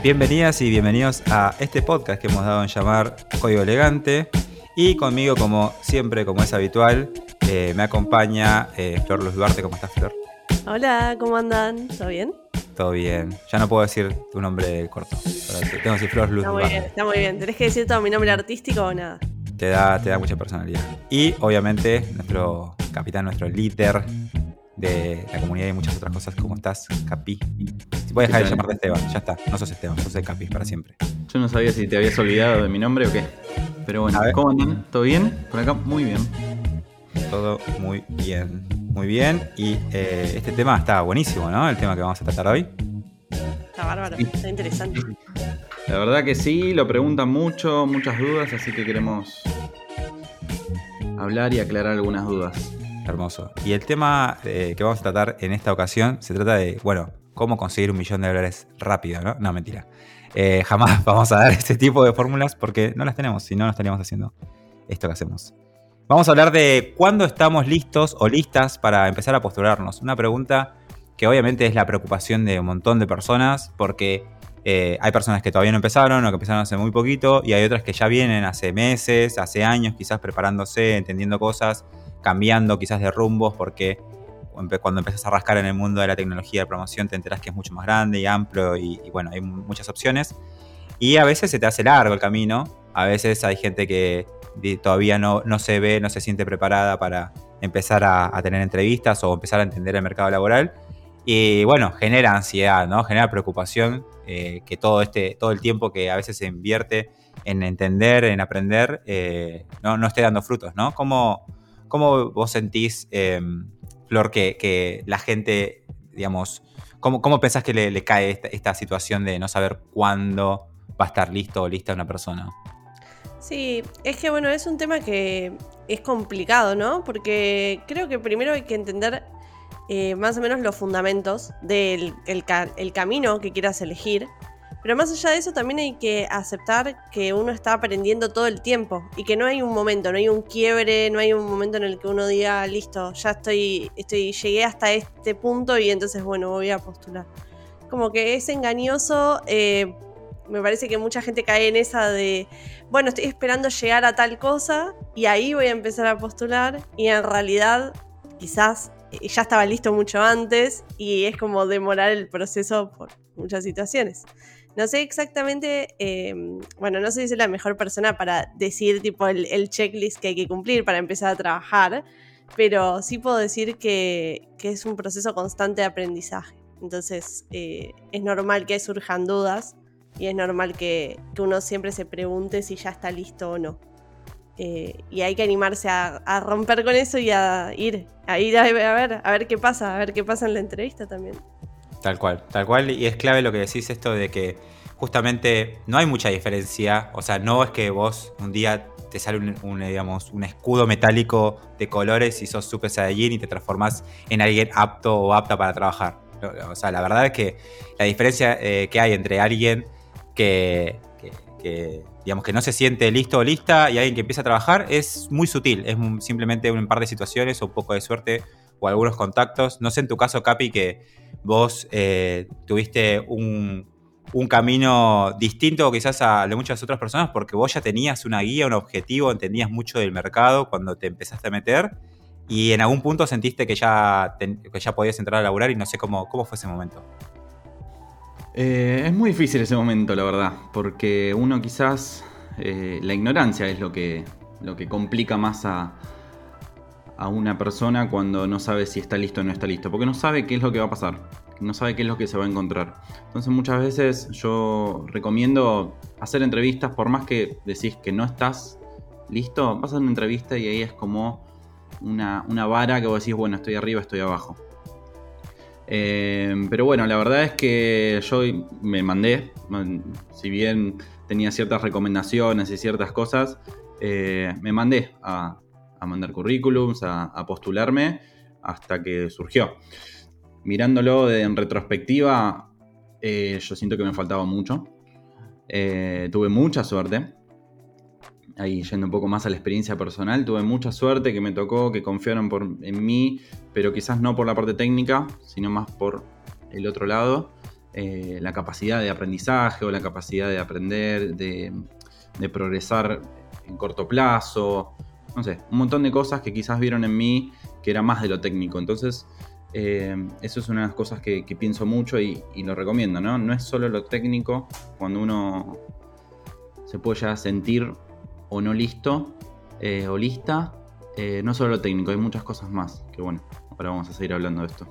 Bienvenidas y bienvenidos a este podcast que hemos dado en llamar Código Elegante. Y conmigo, como siempre, como es habitual, eh, me acompaña eh, Flor Luz Duarte. ¿Cómo estás, Flor? Hola, ¿cómo andan? ¿Todo bien? Todo bien. Ya no puedo decir tu nombre corto. Tengo que decir Flor Luz Está muy bien, está muy bien. ¿Tenés que decir todo mi nombre artístico o nada? Te da, te da mucha personalidad. Y obviamente, nuestro capitán, nuestro líder de la comunidad y muchas otras cosas. ¿Cómo estás, Capi? Voy a dejar de llamarte Esteban, ya está. No sos Esteban, sos el Capi para siempre. Yo no sabía si te habías olvidado de mi nombre o qué. Pero bueno, ¿cómo andan? ¿Todo bien? Por acá, muy bien. Todo muy bien. Muy bien. Y eh, este tema está buenísimo, ¿no? El tema que vamos a tratar hoy. Está bárbaro, está interesante. La verdad que sí, lo preguntan mucho, muchas dudas, así que queremos hablar y aclarar algunas dudas. Hermoso. Y el tema eh, que vamos a tratar en esta ocasión se trata de, bueno, cómo conseguir un millón de dólares rápido, ¿no? No, mentira. Eh, jamás vamos a dar este tipo de fórmulas porque no las tenemos, si no, no estaríamos haciendo esto que hacemos. Vamos a hablar de cuándo estamos listos o listas para empezar a postularnos. Una pregunta que obviamente es la preocupación de un montón de personas porque eh, hay personas que todavía no empezaron o que empezaron hace muy poquito y hay otras que ya vienen hace meses, hace años, quizás preparándose, entendiendo cosas cambiando quizás de rumbos porque cuando empiezas a rascar en el mundo de la tecnología de promoción te enteras que es mucho más grande y amplio y, bueno, hay muchas opciones. Y a veces se te hace largo el camino, a veces hay gente que todavía no, no se ve, no se siente preparada para empezar a, tener entrevistas o empezar a entender el mercado laboral. Y bueno, genera ansiedad, ¿no? Genera preocupación eh, que todo, este, todo el tiempo que a veces se invierte en entender, en aprender, eh, no, no esté dando frutos, ¿no? ¿Cómo, ¿Cómo vos sentís, em, Flor, que, la gente, digamos, cómo, cómo pensás que le, cae esta, situación de no saber cuándo va a estar listo o lista una persona? Sí, es que bueno, es un tema que es complicado, ¿no? Porque creo que primero hay que entender eh, más o menos los fundamentos del el camino que quieras elegir pero más allá de eso, también hay que aceptar que uno está aprendiendo todo el tiempo y que no hay un momento, no hay un quiebre, no hay un momento en el que uno diga, listo, ya estoy, estoy llegué hasta este punto y entonces, bueno, voy a postular. Como que es engañoso. Eh, me parece que mucha gente cae en esa de, bueno, estoy esperando llegar a tal cosa y ahí voy a empezar a postular y en realidad quizás eh, ya estaba listo mucho antes y es como demorar el proceso por muchas situaciones. No sé exactamente, em, bueno, no sé si soy la mejor persona para decir tipo el, checklist que hay que cumplir para empezar a trabajar, pero sí puedo decir que, es un proceso constante de aprendizaje. Entonces eh, es normal que surjan dudas y es normal que, uno siempre se pregunte si ya está listo o no. Eh, y hay que animarse a, romper con eso y a ir, a ir a, ver, a ver qué pasa, a ver qué pasa en la entrevista también. Tal cual, tal cual. Y es clave lo que decís esto de que justamente no hay mucha diferencia. O sea, no es que vos un día te sale un, digamos, un escudo metálico de colores y sos Super Saiyajin y te transformás en alguien apto o apta para trabajar. O sea, la verdad es que la diferencia eh, que hay entre alguien que, digamos, que no se siente listo o lista y alguien que empieza a trabajar es muy sutil. Es simplemente un par de situaciones o un poco de suerte o algunos contactos. No sé en tu caso, Capi, que vos eh, tuviste un, camino distinto quizás a de muchas otras personas porque vos ya tenías una guía, un objetivo, entendías mucho del mercado cuando te empezaste a meter y en algún punto sentiste que ya, ya podías entrar a laburar y no sé cómo, cómo fue ese momento. Eh, es muy difícil ese momento, la verdad, porque uno quizás, eh, la ignorancia es lo que, lo que complica más a, a una persona cuando no sabe si está listo o no está listo, porque no sabe qué es lo que va a pasar, no sabe qué es lo que se va a encontrar. Entonces muchas veces yo recomiendo hacer entrevistas, por más que decís que no estás listo, vas a una entrevista y ahí es como una, vara que vos decís, bueno, estoy arriba, estoy abajo. Eh, pero bueno, la verdad es que yo me mandé, si bien tenía ciertas recomendaciones y ciertas cosas, eh, me mandé a, a mandar currículums, a, postularme, hasta que surgió. Mirándolo en retrospectiva, eh, yo siento que me faltaba mucho. Eh, tuve mucha suerte. Ahí yendo un poco más a la experiencia personal, tuve mucha suerte que me tocó, que confiaron por, en mí, pero quizás no por la parte técnica, sino más por el otro lado. eh, la capacidad de aprendizaje o la capacidad de aprender, de, progresar en corto plazo, no sé, un montón de cosas que quizás vieron en mí que era más de lo técnico. Entonces, eh, eso es una de las cosas que, pienso mucho y, lo recomiendo, ¿no? No es solo lo técnico, cuando uno se puede ya sentir o no listo eh, o lista, no solo lo técnico, hay muchas cosas más que bueno, ahora vamos a seguir hablando de esto.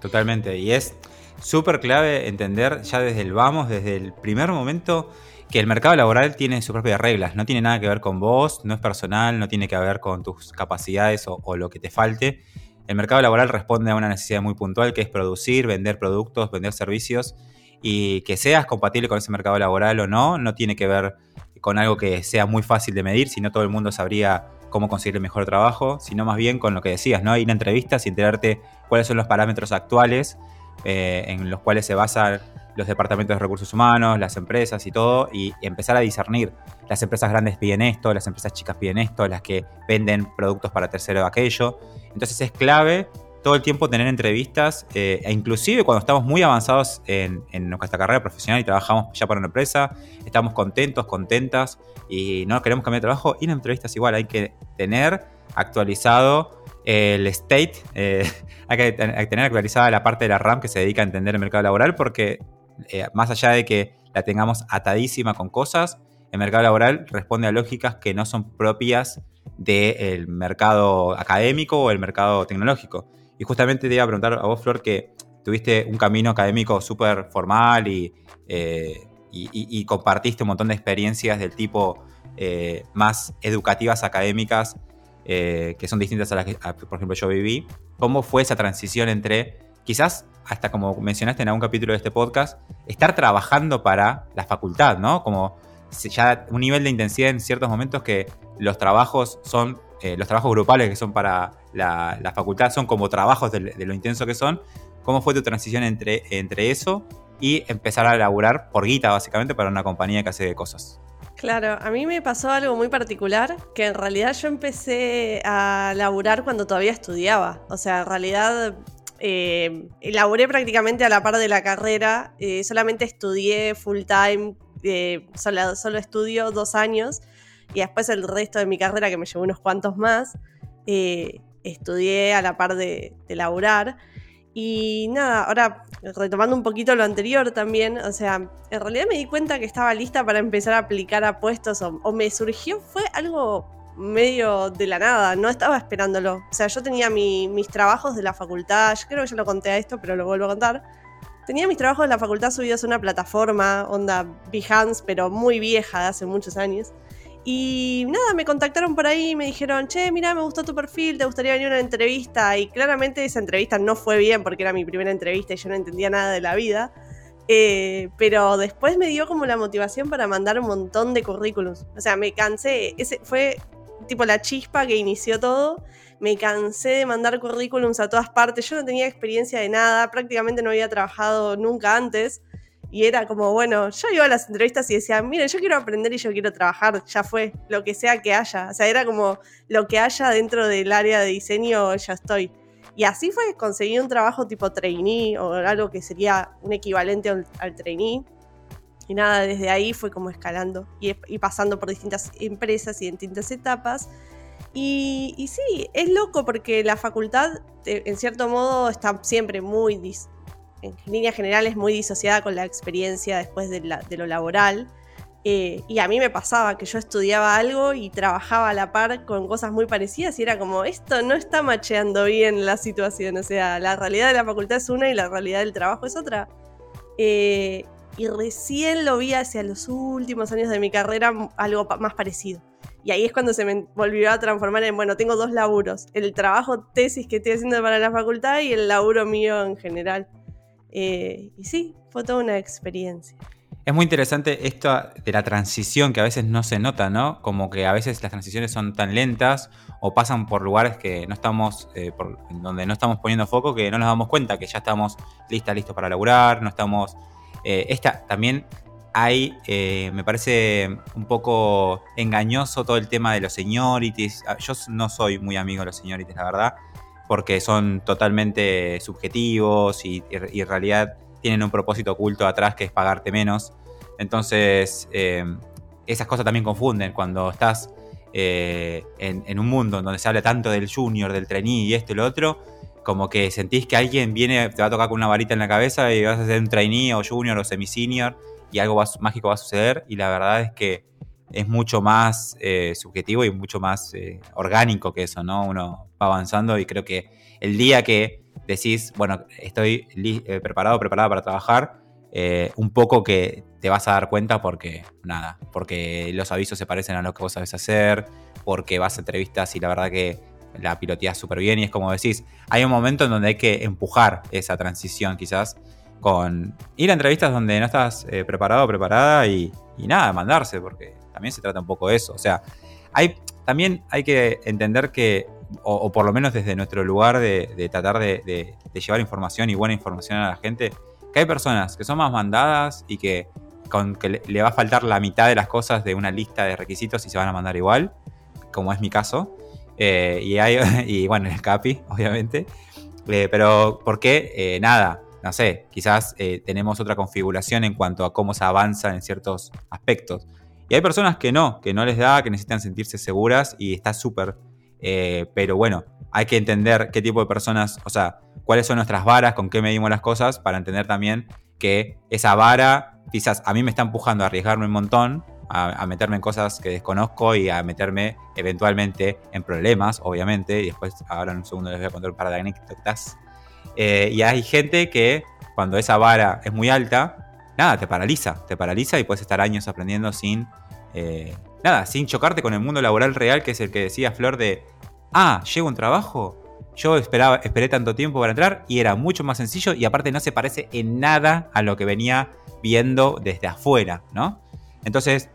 Totalmente, y es súper clave entender ya desde el vamos, desde el primer momento, que el mercado laboral tiene sus propias reglas, no tiene nada que ver con vos, no es personal, no tiene que ver con tus capacidades o, lo que te falte. El mercado laboral responde a una necesidad muy puntual que es producir, vender productos, vender servicios y que seas compatible con ese mercado laboral o no, no tiene que ver con algo que sea muy fácil de medir, si no todo el mundo sabría cómo conseguir el mejor trabajo, sino más bien con lo que decías, ¿no? Ir a entrevistas y enterarte cuáles son los parámetros actuales eh, en los cuales se basan los departamentos de recursos humanos, las empresas y todo, y empezar a discernir. Las empresas grandes piden esto, las empresas chicas piden esto, las que venden productos para tercero aquello. Entonces es clave todo el tiempo tener entrevistas, eh, e inclusive cuando estamos muy avanzados en, nuestra carrera profesional y trabajamos ya para una empresa, estamos contentos, contentas y no queremos cambiar de trabajo, ir a entrevistas igual, hay que tener actualizado el state, eh, hay, que, tener actualizada la parte de la RAM que se dedica a entender el mercado laboral porque eh, más allá de que la tengamos atadísima con cosas, el mercado laboral responde a lógicas que no son propias del mercado académico o el mercado tecnológico. Y justamente te iba a preguntar a vos, Flor, que tuviste un camino académico súper formal eh, y, y, compartiste un montón de experiencias del tipo más educativas académicas eh, que son distintas a las que, por ejemplo, yo viví. ¿Cómo fue esa transición entre, quizás, hasta como mencionaste en algún capítulo de este podcast, estar trabajando para la facultad, ¿no? Como ya un nivel de intensidad en ciertos momentos que los trabajos son, eh, los trabajos grupales que son para la, facultad son como trabajos de, lo intenso que son. ¿Cómo fue tu transición entre, entre eso y empezar a laburar por guita, básicamente, para una compañía que hace cosas? Claro, a mí me pasó algo muy particular, que en realidad yo empecé a laburar cuando todavía estudiaba. O sea, en realidad eh, laburé prácticamente a la par de la carrera, eh, solamente estudié full time, eh, solo, estudio dos años y después el resto de mi carrera, que me llevó unos cuantos más, estudié a la par de, de. Y nada, ahora retomando un poquito lo anterior también, o sea, en realidad me di cuenta que estaba lista para empezar a aplicar a puestos o, me surgió, fue algo medio de la nada, no estaba esperándolo. O sea, yo tenía mis trabajos de la facultad, creo que ya lo conté a esto, pero lo vuelvo a contar. Tenía mis trabajos de la facultad subidos a una plataforma, onda Behance, pero muy vieja, de hace muchos años. Y nada, me contactaron por ahí y me dijeron, che, mira, me gustó tu perfil, te gustaría venir a una entrevista. Y claramente esa entrevista no fue bien porque era mi primera entrevista y yo no entendía nada de la vida. Eh, pero después me dio como la motivación para mandar un montón de currículums. O sea, me cansé, ese fue tipo la chispa que inició todo. Me cansé de mandar currículums a todas partes. Yo no tenía experiencia de nada, prácticamente no había trabajado nunca antes. Y era como, bueno, yo iba a las entrevistas y decía, mire, yo quiero aprender y yo quiero trabajar, ya fue, lo que sea que haya. O sea, era como lo que haya dentro del área de diseño, ya estoy. Y así fue, conseguí un trabajo tipo trainee o algo que sería un equivalente al, trainee. Y nada, desde ahí fue como escalando y, pasando por distintas empresas y en distintas etapas. Y, sí, es loco porque la facultad, eh, en cierto modo, está siempre muy en línea general es muy disociada con la experiencia después de, lo laboral. Eh, y a mí me pasaba que yo estudiaba algo y trabajaba a la par con cosas muy parecidas y era como, esto no está macheando bien la situación, o sea, la realidad de la facultad es una y la realidad del trabajo es otra. Eh, y recién lo vi hacia los últimos años de mi carrera algo más parecido. Y ahí es cuando se me volvió a transformar en, bueno, tengo dos laburos, el trabajo tesis que estoy haciendo para la facultad y el laburo mío en general. Eh, y sí, fue toda una experiencia. Es muy interesante esto de la transición que a veces no se nota, ¿no? Como que a veces las transiciones son tan lentas o pasan por lugares que no estamos, eh, donde no estamos poniendo foco, que no nos damos cuenta que ya estamos listas, listos para laburar, no estamos... Eh, esta también hay, me parece un poco engañoso todo el tema de los seniorities. Ah, yo no soy muy amigo de los seniorities, la verdad porque son totalmente subjetivos y, en realidad tienen un propósito oculto atrás que es pagarte menos. Entonces, eh, esas cosas también confunden cuando estás eh, en, un mundo en donde se habla tanto del junior, del trainee y esto y lo otro, como que sentís que alguien viene, te va a tocar con una varita en la cabeza y vas a ser un trainee o junior o semi-senior y algo mágico va a suceder y la verdad es que es mucho más eh, subjetivo y mucho más eh, orgánico que eso, ¿no? Uno va avanzando y creo que el día que decís, bueno, estoy eh, preparado, preparada para trabajar, un poco que te vas a dar cuenta porque, nada, porque los avisos se parecen a lo que vos sabes hacer, porque vas a entrevistas y la verdad que la piloteas súper bien y es como decís, hay un momento en donde hay que empujar esa transición quizás con ir a entrevistas donde no estás preparado o preparada y, y nada, mandarse, porque también se trata un poco de eso. O sea, hay, también hay que entender que, o, por lo menos desde nuestro lugar de, tratar de, llevar información y buena información a la gente, que hay personas que son más mandadas y que, con, que le, va a faltar la mitad de las cosas de una lista de requisitos y se van a mandar igual, como es mi caso. Eh, y, hay, y bueno, el CAPI, obviamente. Eh, pero, ¿por qué? Eh, nada, no sé, quizás tenemos otra configuración en cuanto a cómo se avanza en ciertos aspectos. Y hay personas que no, que no les da, que necesitan sentirse seguras y está súper. Pero bueno, hay que entender qué tipo de personas, o sea, cuáles son nuestras varas, con qué medimos las cosas, para entender también que esa vara quizás a mí me está empujando a arriesgarme un montón, a, meterme en cosas que desconozco y a meterme eventualmente en problemas, obviamente. Y después, ahora en un segundo les voy a contar un par de anécdotas. Eh, y hay gente que cuando esa vara es muy alta, nada, te paraliza, te paraliza y puedes estar años aprendiendo sin, eh, nada, sin chocarte con el mundo laboral real, que es el que decía Flor de, ah, llego un trabajo, yo esperaba, esperé tanto tiempo para entrar y era mucho más sencillo y aparte no se parece en nada a lo que venía viendo desde afuera, ¿no? Entonces,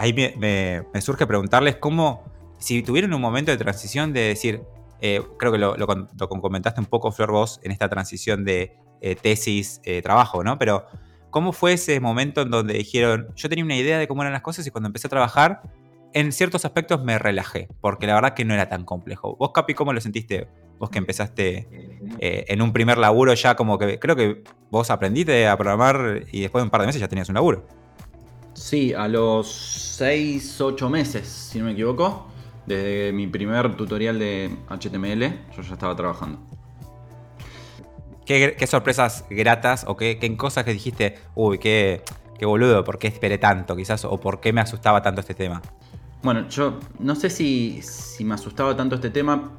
ahí me, surge preguntarles cómo, si tuvieron un momento de transición de decir, eh, creo que lo, comentaste un poco, Flor, vos, en esta transición de eh, tesis-trabajo, ¿no? Pero ¿Cómo fue ese momento en donde dijeron, yo tenía una idea de cómo eran las cosas y cuando empecé a trabajar, en ciertos aspectos me relajé, porque la verdad que no era tan complejo. ¿Vos, Capi, cómo lo sentiste? Vos que empezaste eh, en un primer laburo ya como que creo que vos aprendiste a programar y después de un par de meses ya tenías un laburo. Sí, a los 6, 8 meses, si no me equivoco, desde mi primer tutorial de HTML, yo ya estaba trabajando. ¿Qué, sorpresas gratas o qué, cosas que dijiste, uy, qué, qué boludo, por qué esperé tanto quizás o por qué me asustaba tanto este tema? Bueno, yo no sé si, me asustaba tanto este tema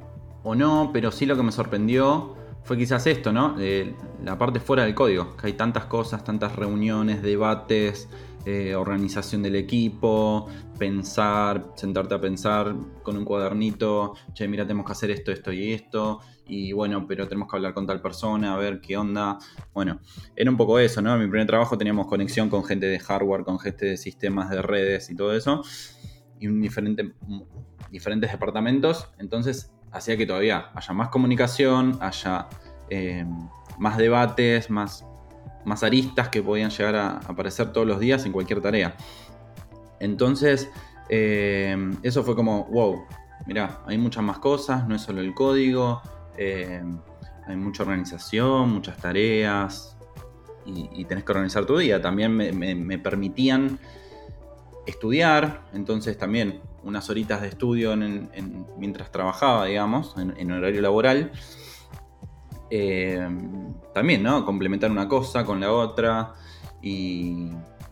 o no, pero sí lo que me sorprendió fue quizás esto, ¿no? la parte fuera del código, que hay tantas cosas, tantas reuniones, debates, eh, organización del equipo, pensar, sentarte a pensar con un cuadernito, che, mira, tenemos que hacer esto, esto y esto, y bueno, pero tenemos que hablar con tal persona, a ver qué onda. Bueno, era un poco eso, ¿no? En mi primer trabajo teníamos conexión con gente de hardware, con gente de sistemas de redes y todo eso, y un diferente, diferentes departamentos, entonces hacía que todavía haya más comunicación, haya eh, más debates, más más aristas que podían llegar a aparecer todos los días en cualquier tarea. Entonces, eh, eso fue como, wow, mirá, hay muchas más cosas, no es solo el código, eh, hay mucha organización, muchas tareas y, tenés que organizar tu día. También me, permitían estudiar, entonces también unas horitas de estudio mientras trabajaba, digamos, en horario laboral. Eh, también, ¿no? Complementar una cosa con la otra. Y,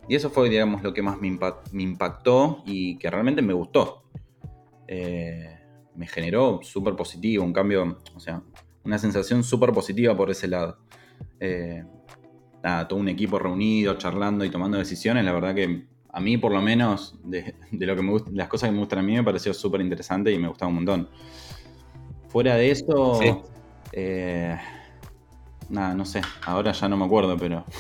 eso fue, digamos, lo que más me, impactó y que realmente me gustó. Eh, me generó súper positivo, un cambio, o sea, una sensación súper positiva por ese lado. Eh, todo un equipo reunido, charlando y tomando decisiones, la verdad que a mí por lo menos, de, lo que me gusta, las cosas que me gustan a mí me pareció súper interesante y me gustaba un montón. Fuera de eso, eh, nada, no sé, ahora ya no me acuerdo, pero...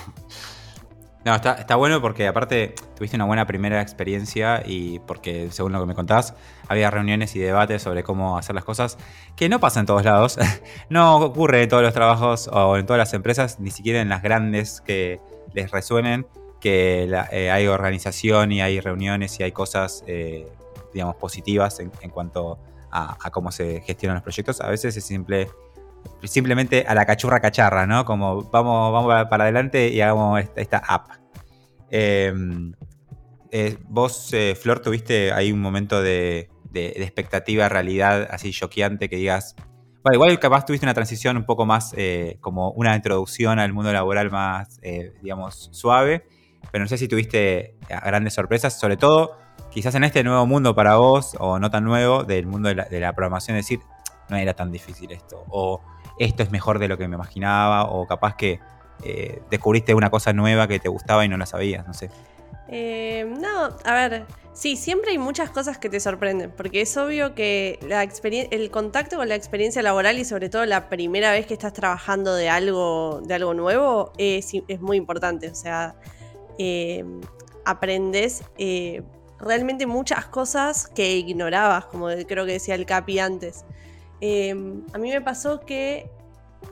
No, está, bueno porque aparte tuviste una buena primera experiencia y porque según lo que me contás, había reuniones y debates sobre cómo hacer las cosas que no pasa en todos lados. no ocurre en todos los trabajos o en todas las empresas, ni siquiera en las grandes que les resuenen, que eh, hay organización y hay reuniones y hay cosas, eh, digamos, positivas en, cuanto a, cómo se gestionan los proyectos. A veces es simple simplemente a la cachurra cacharra, ¿no? Como vamos, vamos para adelante y hagamos esta, app. Em, eh, vos, eh, Flor, tuviste ahí un momento de, expectativa, realidad así choqueante que digas. Bueno, igual capaz tuviste una transición un poco más eh, como una introducción al mundo laboral más, digamos, suave, pero no sé si tuviste grandes sorpresas, sobre todo quizás en este nuevo mundo para vos, o no tan nuevo, del mundo de la, de la programación, decir, no era tan difícil esto, o esto es mejor de lo que me imaginaba, o capaz que eh, descubriste una cosa nueva que te gustaba y no la sabías, no sé. Eh, no, a ver, sí, siempre hay muchas cosas que te sorprenden, porque es obvio que la el contacto con la experiencia laboral y sobre todo la primera vez que estás trabajando de algo, de algo nuevo es, muy importante, o sea, eh, aprendes realmente muchas cosas que ignorabas, como creo que decía el Capi antes. Em, a mí me pasó que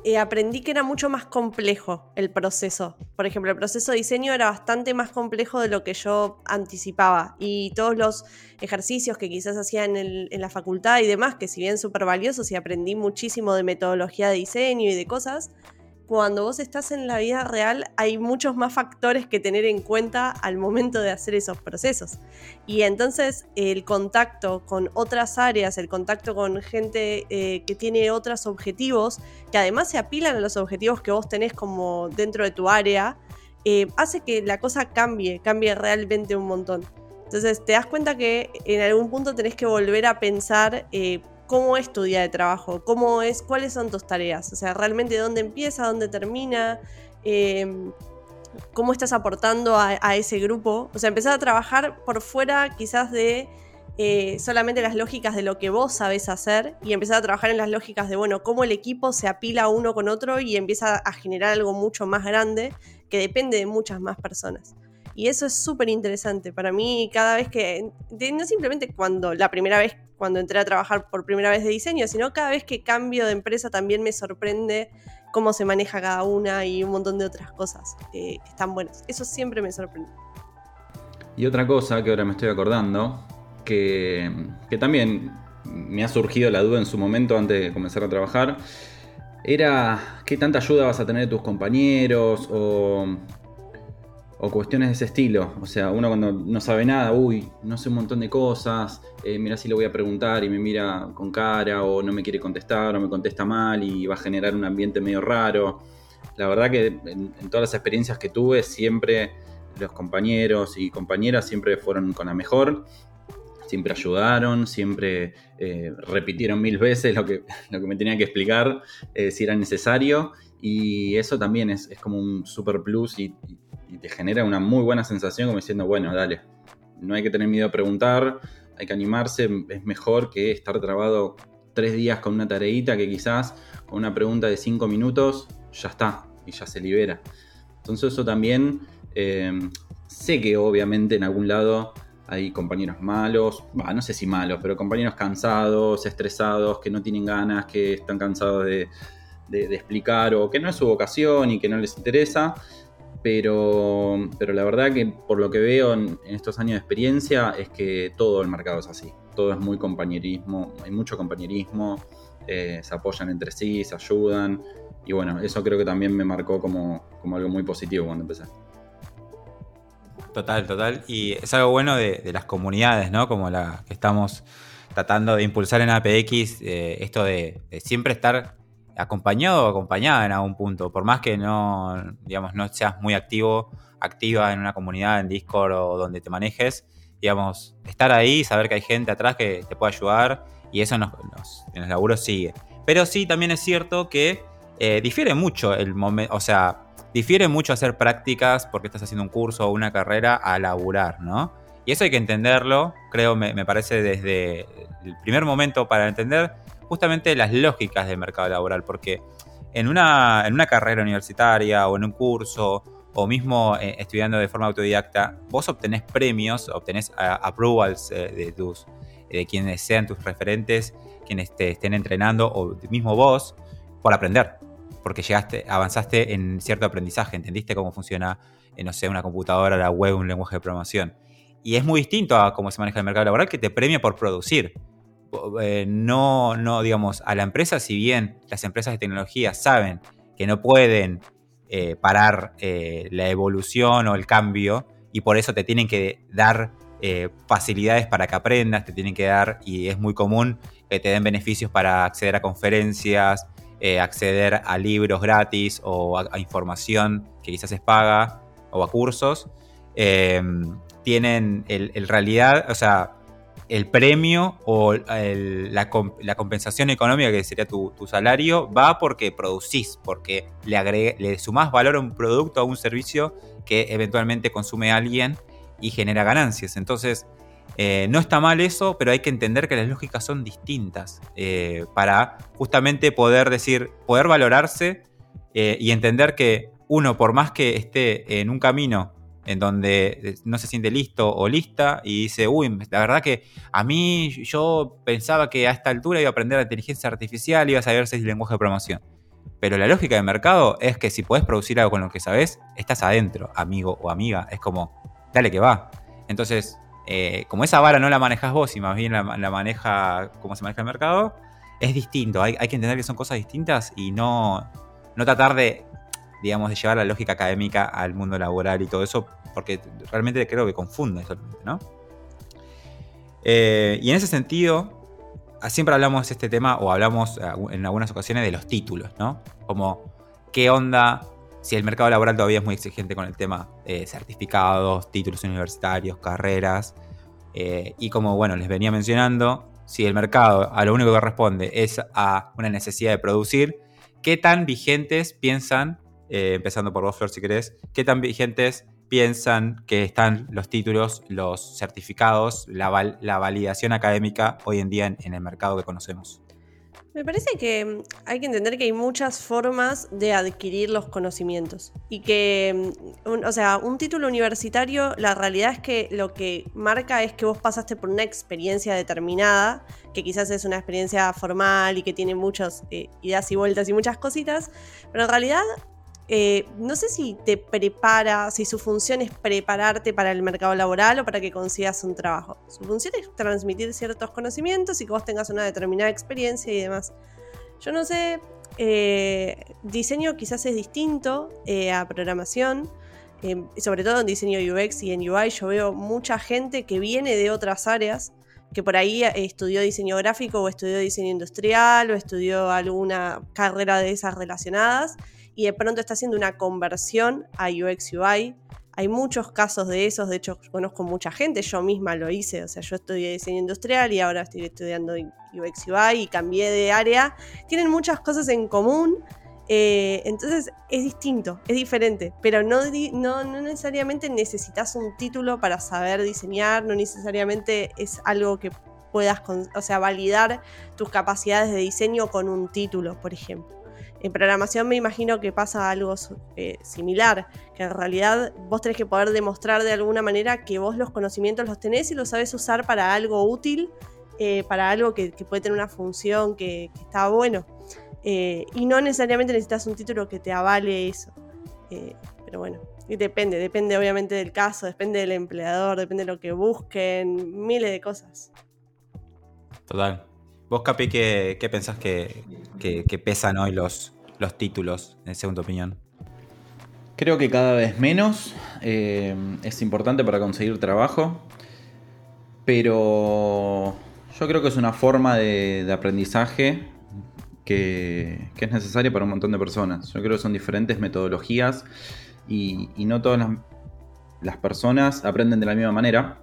eh, aprendí que era mucho más complejo el proceso. Por ejemplo, el proceso de diseño era bastante más complejo de lo que yo anticipaba. Y todos los ejercicios que quizás hacía en, en la facultad y demás, que si bien súper valiosos y aprendí muchísimo de metodología de diseño y de cosas, cuando vos estás en la vida real hay muchos más factores que tener en cuenta al momento de hacer esos procesos. Y entonces el contacto con otras áreas, el contacto con gente eh, que tiene otros objetivos, que además se apilan a los objetivos que vos tenés como dentro de tu área, eh, hace que la cosa cambie, cambie realmente un montón. Entonces te das cuenta que en algún punto tenés que volver a pensar eh, cómo es tu día de trabajo, cómo es, cuáles son tus tareas, o sea, realmente dónde empieza, dónde termina, em, cómo estás aportando a, ese grupo. O sea, empezar a trabajar por fuera quizás de eh, solamente las lógicas de lo que vos sabés hacer y empezar a trabajar en las lógicas de, bueno, cómo el equipo se apila uno con otro y empieza a generar algo mucho más grande que depende de muchas más personas. Y eso es súper interesante. Para mí, cada vez que, no simplemente cuando la primera vez, cuando entré a trabajar por primera vez de diseño, sino cada vez que cambio de empresa también me sorprende cómo se maneja cada una y un montón de otras cosas que están buenas. Eso siempre me sorprende. Y otra cosa que ahora me estoy acordando, que, que también me ha surgido la duda en su momento antes de comenzar a trabajar, era qué tanta ayuda vas a tener de tus compañeros o cuestiones de ese estilo. O sea, uno cuando no sabe nada, uy, no sé un montón de cosas, eh, mira si le voy a preguntar y me mira con cara o no me quiere contestar o me contesta mal y va a generar un ambiente medio raro. La verdad que en, todas las experiencias que tuve siempre los compañeros y compañeras siempre fueron con la mejor. Siempre ayudaron, siempre eh, repitieron mil veces lo que, lo que me tenía que explicar eh, si era necesario. Y eso también es, como un super plus y te genera una muy buena sensación como diciendo, bueno, dale, no hay que tener miedo a preguntar, hay que animarse, es mejor que estar trabado tres días con una tareita que quizás con una pregunta de cinco minutos ya está y ya se libera. Entonces eso también, eh, sé que obviamente en algún lado hay compañeros malos, no sé si malos, pero compañeros cansados, estresados, que no tienen ganas, que están cansados de explicar o que no es su vocación y que no les interesa. Pero, pero la verdad que por lo que veo en, estos años de experiencia es que todo el mercado es así. Todo es muy compañerismo, hay mucho compañerismo, eh, se apoyan entre sí, se ayudan. Y bueno, eso creo que también me marcó como, algo muy positivo cuando empecé. Total, total. Y es algo bueno de, las comunidades, ¿no? Como la que estamos tratando de impulsar en APX, eh, esto de, siempre estar acompañado o acompañada en algún punto, por más que no, digamos, no seas muy activo, activa en una comunidad, en Discord o donde te manejes, digamos, estar ahí, saber que hay gente atrás que te puede ayudar y eso nos, en los laburos sigue. Pero sí, también es cierto que eh, difiere mucho el momento, o sea, difiere mucho hacer prácticas porque estás haciendo un curso o una carrera a laburar, ¿no? Y eso hay que entenderlo, creo, me parece desde el primer momento para entender justamente las lógicas del mercado laboral, porque en una, en una carrera universitaria o en un curso o mismo eh, estudiando de forma autodidacta, vos obtenés premios, obtenés approvals eh, de tus de quienes sean tus referentes, quienes te estén entrenando o mismo vos por aprender, porque llegaste, avanzaste en cierto aprendizaje, entendiste cómo funciona, eh, no sé, una computadora, la web, un lenguaje de programación. Y es muy distinto a cómo se maneja el mercado laboral que te premia por producir eh, no, no, digamos, a la empresa, si bien las empresas de tecnología saben que no pueden eh, parar eh, la evolución o el cambio y por eso te tienen que dar facilidades para que aprendas, te tienen que dar, y es muy común que te den beneficios para acceder a conferencias, acceder a libros gratis o a, información que quizás es paga o a cursos. tienen el realidad, o sea, el premio o la, compensación económica, que sería tu, salario, va porque producís, porque le, agregue, le sumás valor a un producto, a un servicio que eventualmente consume alguien y genera ganancias. Entonces, eh, no está mal eso, pero hay que entender que las lógicas son distintas eh, para justamente poder decir, poder valorarse eh, y entender que uno, por más que esté en un camino en donde eh, no se siente listo o lista y dice, uy, la verdad que a mí yo pensaba que a esta altura iba a aprender la inteligencia artificial, iba a saber si lenguaje de promoción. Pero la lógica de mercado es que si puedes producir algo con lo que sabes, estás adentro, amigo o amiga. Es como, dale que va. Entonces, eh, como esa vara no la manejas vos y más bien la, maneja como se maneja el mercado, es distinto. Hay, hay, que entender que son cosas distintas y no, no tratar de digamos, de llevar la lógica académica al mundo laboral y todo eso, porque realmente creo que confunde solamente, ¿no? Eh, y en ese sentido, siempre hablamos de este tema, o hablamos eh, en algunas ocasiones de los títulos, ¿no? Como, ¿qué onda? Si el mercado laboral todavía es muy exigente con el tema de certificados, títulos universitarios, carreras, eh, y como, bueno, les venía mencionando, si el mercado a lo único que responde es a una necesidad de producir, ¿qué tan vigentes piensan eh, empezando por vos, Flor, si querés, ¿qué tan vigentes piensan que están los títulos, los certificados, la, validación académica hoy en día en, el mercado que conocemos? Me parece que mm, hay que entender que hay muchas formas de adquirir los conocimientos y que, mm, o sea, un título universitario, la realidad es que lo que marca es que vos pasaste por una experiencia determinada, que quizás es una experiencia formal y que tiene muchas eh, ideas y vueltas y muchas cositas, pero en realidad eh, no sé si te prepara, si su función es prepararte para el mercado laboral o para que consigas un trabajo. Su función es transmitir ciertos conocimientos y que vos tengas una determinada experiencia y demás. Yo no sé, eh, diseño quizás es distinto eh, a programación, sobre todo en diseño UX y en UI yo veo mucha gente que viene de otras áreas que por ahí estudió diseño gráfico o estudió diseño industrial o estudió alguna carrera de esas relacionadas y de pronto está haciendo una conversión a UX UI. Hay muchos casos de esos, de hecho conozco mucha gente, yo misma lo hice, o sea, yo estudié diseño industrial y ahora estoy estudiando UX UI y cambié de área. Tienen muchas cosas en común, eh, entonces es distinto, es diferente, pero no, no, no, necesariamente necesitas un título para saber diseñar, no necesariamente es algo que puedas, o sea, validar tus capacidades de diseño con un título, por ejemplo. En programación me imagino que pasa algo eh, similar, que en realidad vos tenés que poder demostrar de alguna manera que vos los conocimientos los tenés y los sabes usar para algo útil, eh, para algo que, puede tener una función que, está bueno. Eh, y no necesariamente necesitas un título que te avale eso. pero bueno, depende, depende obviamente del caso, depende del empleador, depende de lo que busquen, miles de cosas. Total. Vos, Capi, ¿qué, pensás que, pesan hoy los, los títulos, en tu opinión? Creo que cada vez menos. Eh, es importante para conseguir trabajo. Pero yo creo que es una forma de, aprendizaje que, es necesaria para un montón de personas. Yo creo que son diferentes metodologías y, no todas las, personas aprenden de la misma manera.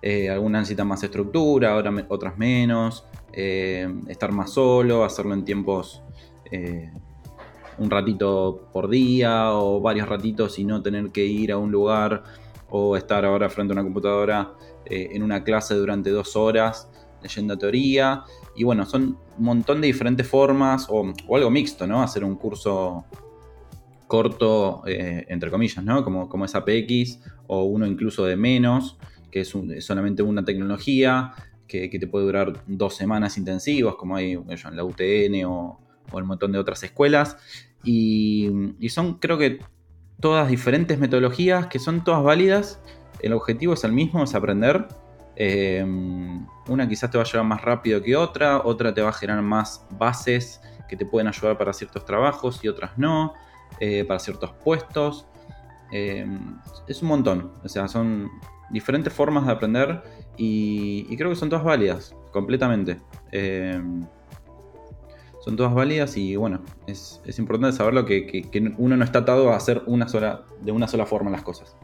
Eh, algunas necesitan más estructura, otras menos. Eh, estar más solo, hacerlo en tiempos un ratito por día o varios ratitos y no tener que ir a un lugar o estar ahora frente a una computadora eh, en una clase durante dos horas leyendo teoría. Y bueno, son un montón de diferentes formas o, algo mixto, ¿no? Hacer un curso corto, entre comillas, ¿no? Como, como es APX o uno incluso de menos, que es solamente una tecnología que, te puede durar dos semanas intensivas, como hay en la UTN o, o un montón de otras escuelas. Y, son, creo que, todas diferentes metodologías que son todas válidas. El objetivo es el mismo, es aprender. Eh, una quizás te va a llevar más rápido que otra, otra te va a generar más bases que te pueden ayudar para ciertos trabajos y otras no, eh, para ciertos puestos. Eh, es un montón, o sea, son diferentes formas de aprender y, creo que son todas válidas, completamente. Son todas válidas y bueno, es, importante saberlo que, que, uno no está atado a hacer una sola, de una sola forma las cosas.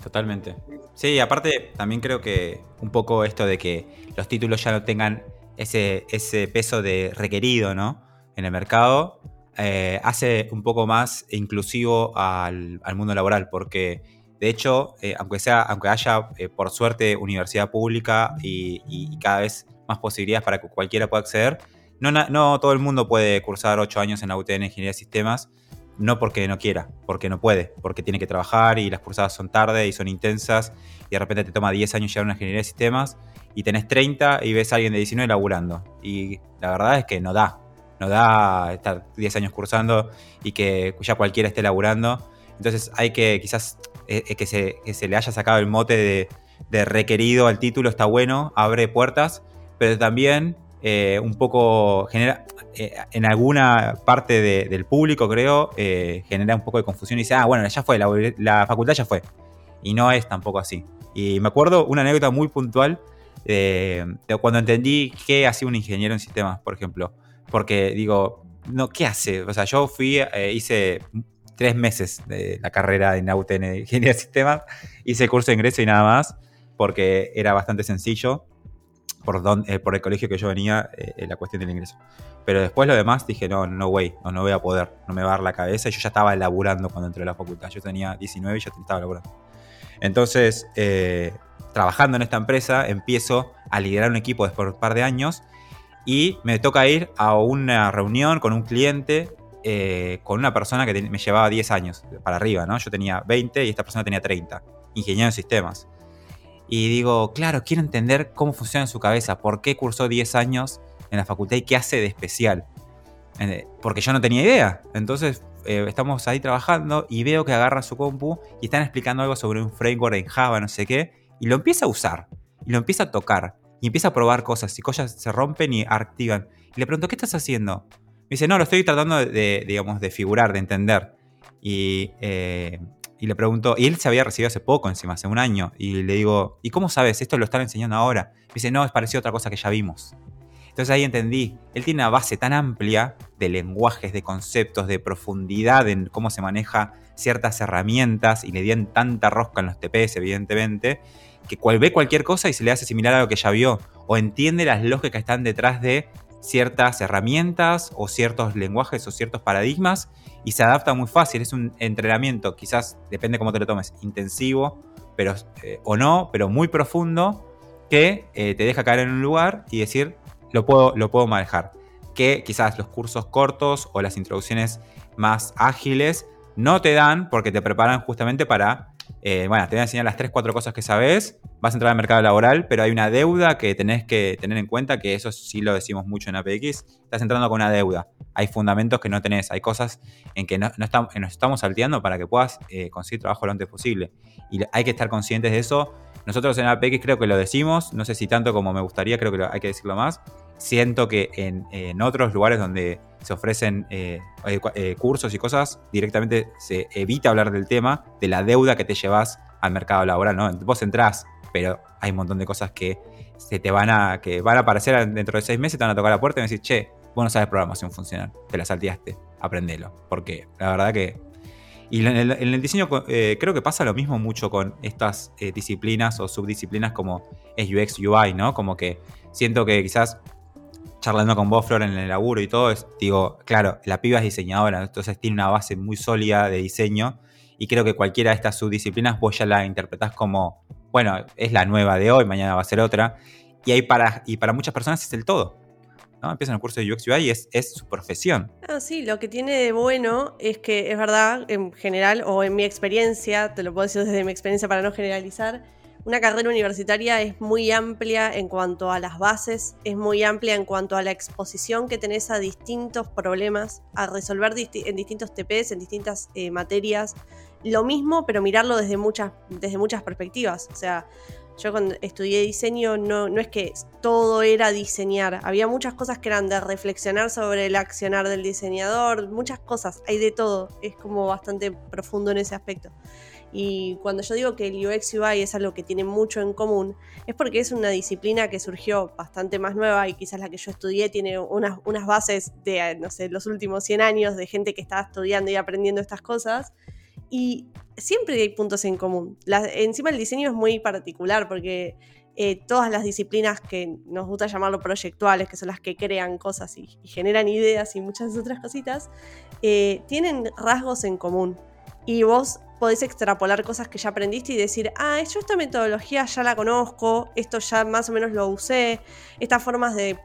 Totalmente. Sí, aparte también creo que un poco esto de que los títulos ya no tengan ese, ese peso de requerido, ¿no? En el mercado, eh, hace un poco más inclusivo al, mundo laboral, porque de hecho, eh, aunque, sea, aunque haya eh, por suerte universidad pública y, cada vez más posibilidades para que cualquiera pueda acceder, no, no todo el mundo puede cursar ocho años en la UTN Ingeniería de Sistemas no porque no quiera, porque no puede, porque tiene que trabajar y las cursadas son tarde y son intensas y de repente te toma 10 años llegar a una ingeniería de sistemas y tenés 30 y ves a alguien de 19 laburando. Y la verdad es que no da, no da estar 10 años cursando y que ya cualquiera esté laburando. Entonces hay que quizás eh, eh, que, se, le haya sacado el mote de requerido al título, está bueno, abre puertas, pero también eh, un poco genera, eh, en alguna parte del público creo, eh, genera un poco de confusión y dice, ah, bueno, ya fue, la, facultad ya fue. Y no es tampoco así. Y me acuerdo una anécdota muy puntual de cuando entendí qué hacía un ingeniero en sistemas, por ejemplo. Porque digo, no, ¿qué hace? O sea, yo fui, hice tres meses de la carrera en AUTN de Ingeniería de Sistemas, hice el curso de ingreso y nada más, porque era bastante sencillo por, eh, por el colegio que yo venía eh, la cuestión del ingreso. Pero después lo demás dije, no, no, güey, no, no voy a poder, no me va a dar la cabeza. Yo ya estaba laburando cuando entré a la facultad. Yo tenía 19 y ya estaba laburando. Entonces, eh, trabajando en esta empresa, empiezo a liderar un equipo después de un par de años y me toca ir a una reunión con un cliente, con una persona que me llevaba 10 años para arriba, ¿no? Yo tenía 20 y esta persona tenía 30, ingeniero en sistemas. Y digo, claro, quiero entender cómo funciona en su cabeza, por qué cursó 10 años en la facultad y qué hace de especial. Eh, porque yo no tenía idea. Entonces eh, estamos ahí trabajando y veo que agarra su compu y están explicando algo sobre un framework en Java, no sé qué, y lo empieza a usar, y lo empieza a tocar, y empieza a probar cosas, y cosas se rompen y activan. Y le pregunto, ¿qué estás haciendo? Me dice, no, lo estoy tratando de, digamos, de figurar, de entender. Y eh, y le pregunto, y él se había recibido hace poco, encima, hace un año, y le digo, ¿y cómo sabes? Esto lo están enseñando ahora. Me dice, no, es parecido a otra cosa que ya vimos. Entonces ahí entendí, él tiene una base tan amplia de lenguajes, de conceptos, de profundidad en cómo se maneja ciertas herramientas y le dieron tanta rosca en los TPS, evidentemente, que cual ve cualquier cosa y se le hace similar a lo que ya vio, o entiende las lógicas que están detrás de ciertas herramientas o ciertos lenguajes o ciertos paradigmas y se adapta muy fácil. Es un entrenamiento, quizás depende cómo te lo tomes, intensivo pero, eh, o no, pero muy profundo, que eh, te deja caer en un lugar y decir, lo puedo, lo puedo manejar. Que quizás los cursos cortos o las introducciones más ágiles no te dan porque te preparan justamente para eh, bueno, te voy a enseñar las 3, 4 cosas que sabes, vas a entrar al mercado laboral, pero hay una deuda que tenés que tener en cuenta, que eso sí lo decimos mucho en APX, estás entrando con una deuda, hay fundamentos que no tenés, hay cosas en que no, estamos, nos estamos salteando para que puedas eh, conseguir trabajo lo antes posible. Y hay que estar conscientes de eso. Nosotros en APX creo que lo decimos, no sé si tanto como me gustaría, creo que hay que decirlo más. Siento que en otros lugares donde se ofrecen eh, eh, eh, cursos y cosas, directamente se evita hablar del tema, de la deuda que te llevas al mercado laboral, ¿no? Vos entrás, pero hay un montón de cosas que se te van a, que van a aparecer dentro de seis meses, te van a tocar la puerta y van a decir, che, vos no sabes programación funcional, te la salteaste, aprendelo. Porque la verdad que... Y en el, diseño creo que pasa lo mismo mucho con estas disciplinas o subdisciplinas como es UX, UI, ¿no? Como que siento que quizás charlando con vos, Flor, en el laburo y todo, digo, claro, la piba es diseñadora, entonces tiene una base muy sólida de diseño y creo que cualquiera de estas subdisciplinas vos ya la interpretás como, bueno, es la nueva de hoy, mañana va a ser otra, y, hay para, y para muchas personas es el todo. ¿no? Empiezan el curso de UX UI y es, es su profesión. Ah, sí, lo que tiene de bueno es que es verdad, en general, o en mi experiencia, te lo puedo decir desde mi experiencia para no generalizar, una carrera universitaria es muy amplia en cuanto a las bases, es muy amplia en cuanto a la exposición que tenés a distintos problemas, a resolver en distintos TPs, en distintas eh, materias. Lo mismo, pero mirarlo desde muchas, desde muchas perspectivas. O sea, Yo cuando estudié diseño no, no es que todo era diseñar, había muchas cosas que eran de reflexionar sobre el accionar del diseñador, muchas cosas, hay de todo, es como bastante profundo en ese aspecto. Y cuando yo digo que el UX UI es algo que tiene mucho en común, es porque es una disciplina que surgió bastante más nueva y quizás la que yo estudié tiene unas, bases de, no sé, los últimos 100 años de gente que estaba estudiando y aprendiendo estas cosas. Y siempre hay puntos en común. encima el diseño es muy particular porque eh, todas las disciplinas que nos gusta llamarlo proyectuales, que son las que crean cosas y, generan ideas y muchas otras cositas, eh, tienen rasgos en común. Y vos podés extrapolar cosas que ya aprendiste y decir, ah, yo esta metodología ya la conozco, esto ya más o menos lo usé, estas formas de,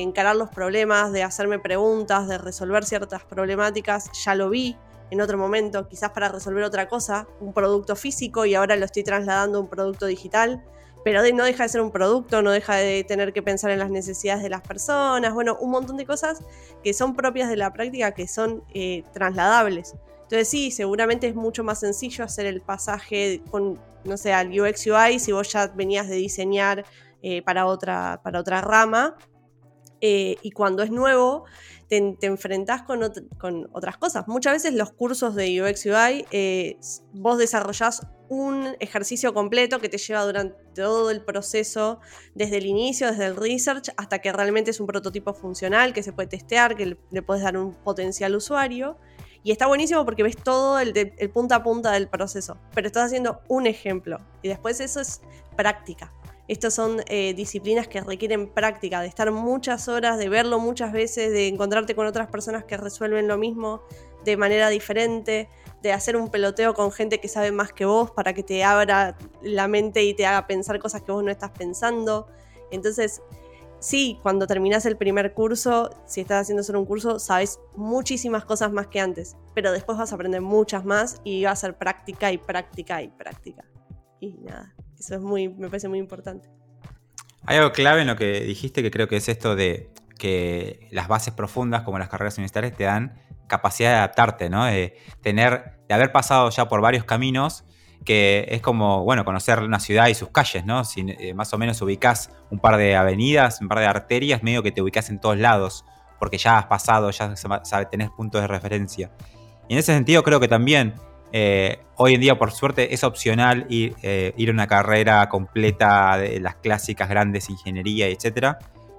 encarar los problemas, de hacerme preguntas, de resolver ciertas problemáticas, ya lo vi en otro momento, quizás para resolver otra cosa, un producto físico y ahora lo estoy trasladando a un producto digital, pero no deja de ser un producto, no deja de tener que pensar en las necesidades de las personas, bueno, un montón de cosas que son propias de la práctica, que son eh, trasladables. Entonces sí, seguramente es mucho más sencillo hacer el pasaje con, no sé, al UX UI si vos ya venías de diseñar eh, para, otra, para otra rama. Eh, y cuando es nuevo, te, te enfrentás con, otras cosas. Muchas veces los cursos de UX UI, eh, vos desarrollás un ejercicio completo que te lleva durante todo el proceso, desde el inicio, desde el research, hasta que realmente es un prototipo funcional que se puede testear, que le, le puedes dar un potencial usuario. Y está buenísimo porque ves todo el, el, punta a punta del proceso, pero estás haciendo un ejemplo. Y después eso es práctica. Estas son eh, disciplinas que requieren práctica, de estar muchas horas, de verlo muchas veces, de encontrarte con otras personas que resuelven lo mismo de manera diferente, de hacer un peloteo con gente que sabe más que vos para que te abra la mente y te haga pensar cosas que vos no estás pensando. Entonces, sí, cuando terminas el primer curso, si estás haciendo solo un curso, sabes muchísimas cosas más que antes, pero después vas a aprender muchas más y va a ser práctica y práctica y práctica. Y nada. Eso es muy, me parece muy importante. Hay algo clave en lo que dijiste que creo que es esto de que las bases profundas como las carreras universitarias te dan capacidad de adaptarte, ¿no? De tener, de haber pasado ya por varios caminos que es como, bueno, conocer una ciudad y sus calles, ¿no? Eh, más o menos ubicás un par de avenidas, un par de arterias, medio que te ubicás en todos lados, porque ya has pasado, ya sabes, tenés puntos de referencia. Y en ese sentido creo que también eh, hoy en día, por suerte, es opcional ir, eh, ir, a una carrera completa de las clásicas grandes ingeniería, etcétera,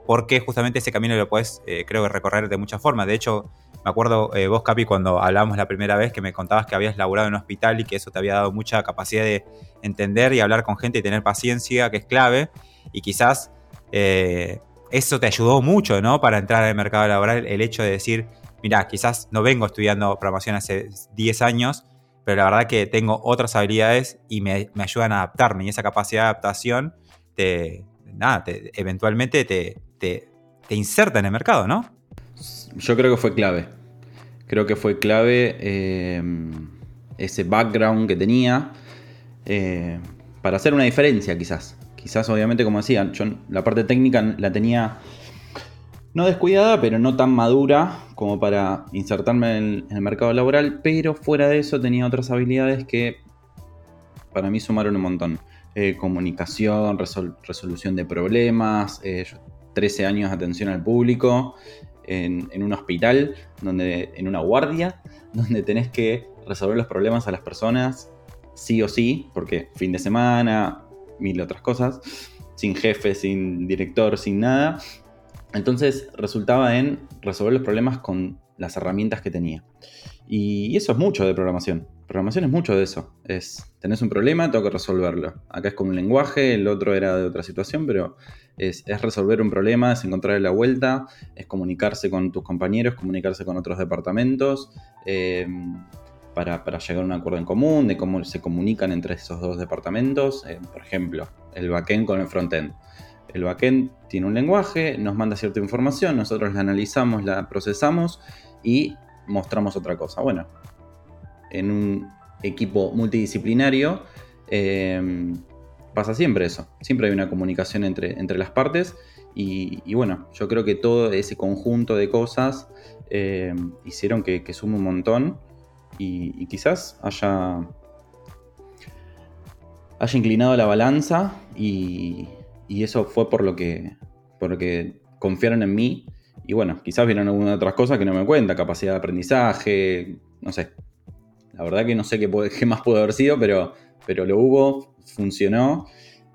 porque justamente ese camino lo puedes, eh, creo que recorrer de muchas formas. De hecho, me acuerdo vos, Capi, cuando hablábamos la primera vez que me contabas que habías laburado en un hospital y que eso te había dado mucha capacidad de entender y hablar con gente y tener paciencia, que es clave, y quizás eso te ayudó mucho, ¿no? Para entrar al mercado laboral, el hecho de decir, mira, quizás no vengo estudiando programación hace 10 años, pero la verdad que tengo otras habilidades y me, ayudan a adaptarme. Y esa capacidad de adaptación te, nada, eventualmente te, te, inserta en el mercado, ¿no? Yo creo que fue clave. Creo que fue clave eh, ese background que tenía eh, para hacer una diferencia quizás. Quizás obviamente como decía, yo la parte técnica la tenía no descuidada, pero no tan madura como para insertarme en el, mercado laboral, pero fuera de eso tenía otras habilidades que para mí sumaron un montón. Eh, comunicación, resolución de problemas, 13 eh, años de atención al público, en, en, un hospital, donde, en una guardia, donde tenés que resolver los problemas a las personas, sí o sí, porque fin de semana, mil otras cosas, sin jefe, sin director, sin nada, entonces resultaba en resolver los problemas con las herramientas que tenía. Y eso es mucho de programación. Programación es mucho de eso. Es, tenés un problema, tengo que resolverlo. Acá es con un lenguaje, el otro era de otra situación, pero es, resolver un problema, es encontrar la vuelta, es comunicarse con tus compañeros, comunicarse con otros departamentos, em, para, llegar a un acuerdo en común, de cómo se comunican entre esos dos departamentos. Eh, por ejemplo, el backend con el frontend. El backend tiene un lenguaje, nos manda cierta información, nosotros la analizamos, la procesamos y mostramos otra cosa. Bueno, en un equipo multidisciplinario em, pasa siempre eso. Siempre hay una comunicación entre, entre las partes y, bueno, yo creo que todo ese conjunto de cosas em, hicieron que, que sume un montón y, y quizás haya haya inclinado la balanza y, eso fue por lo que, por lo que confiaron en mí. Y bueno, quizás vieron algunas otras cosas que no me cuenta, capacidad de aprendizaje, no sé. La verdad que no sé qué, qué más pudo haber sido, pero, pero lo hubo, funcionó.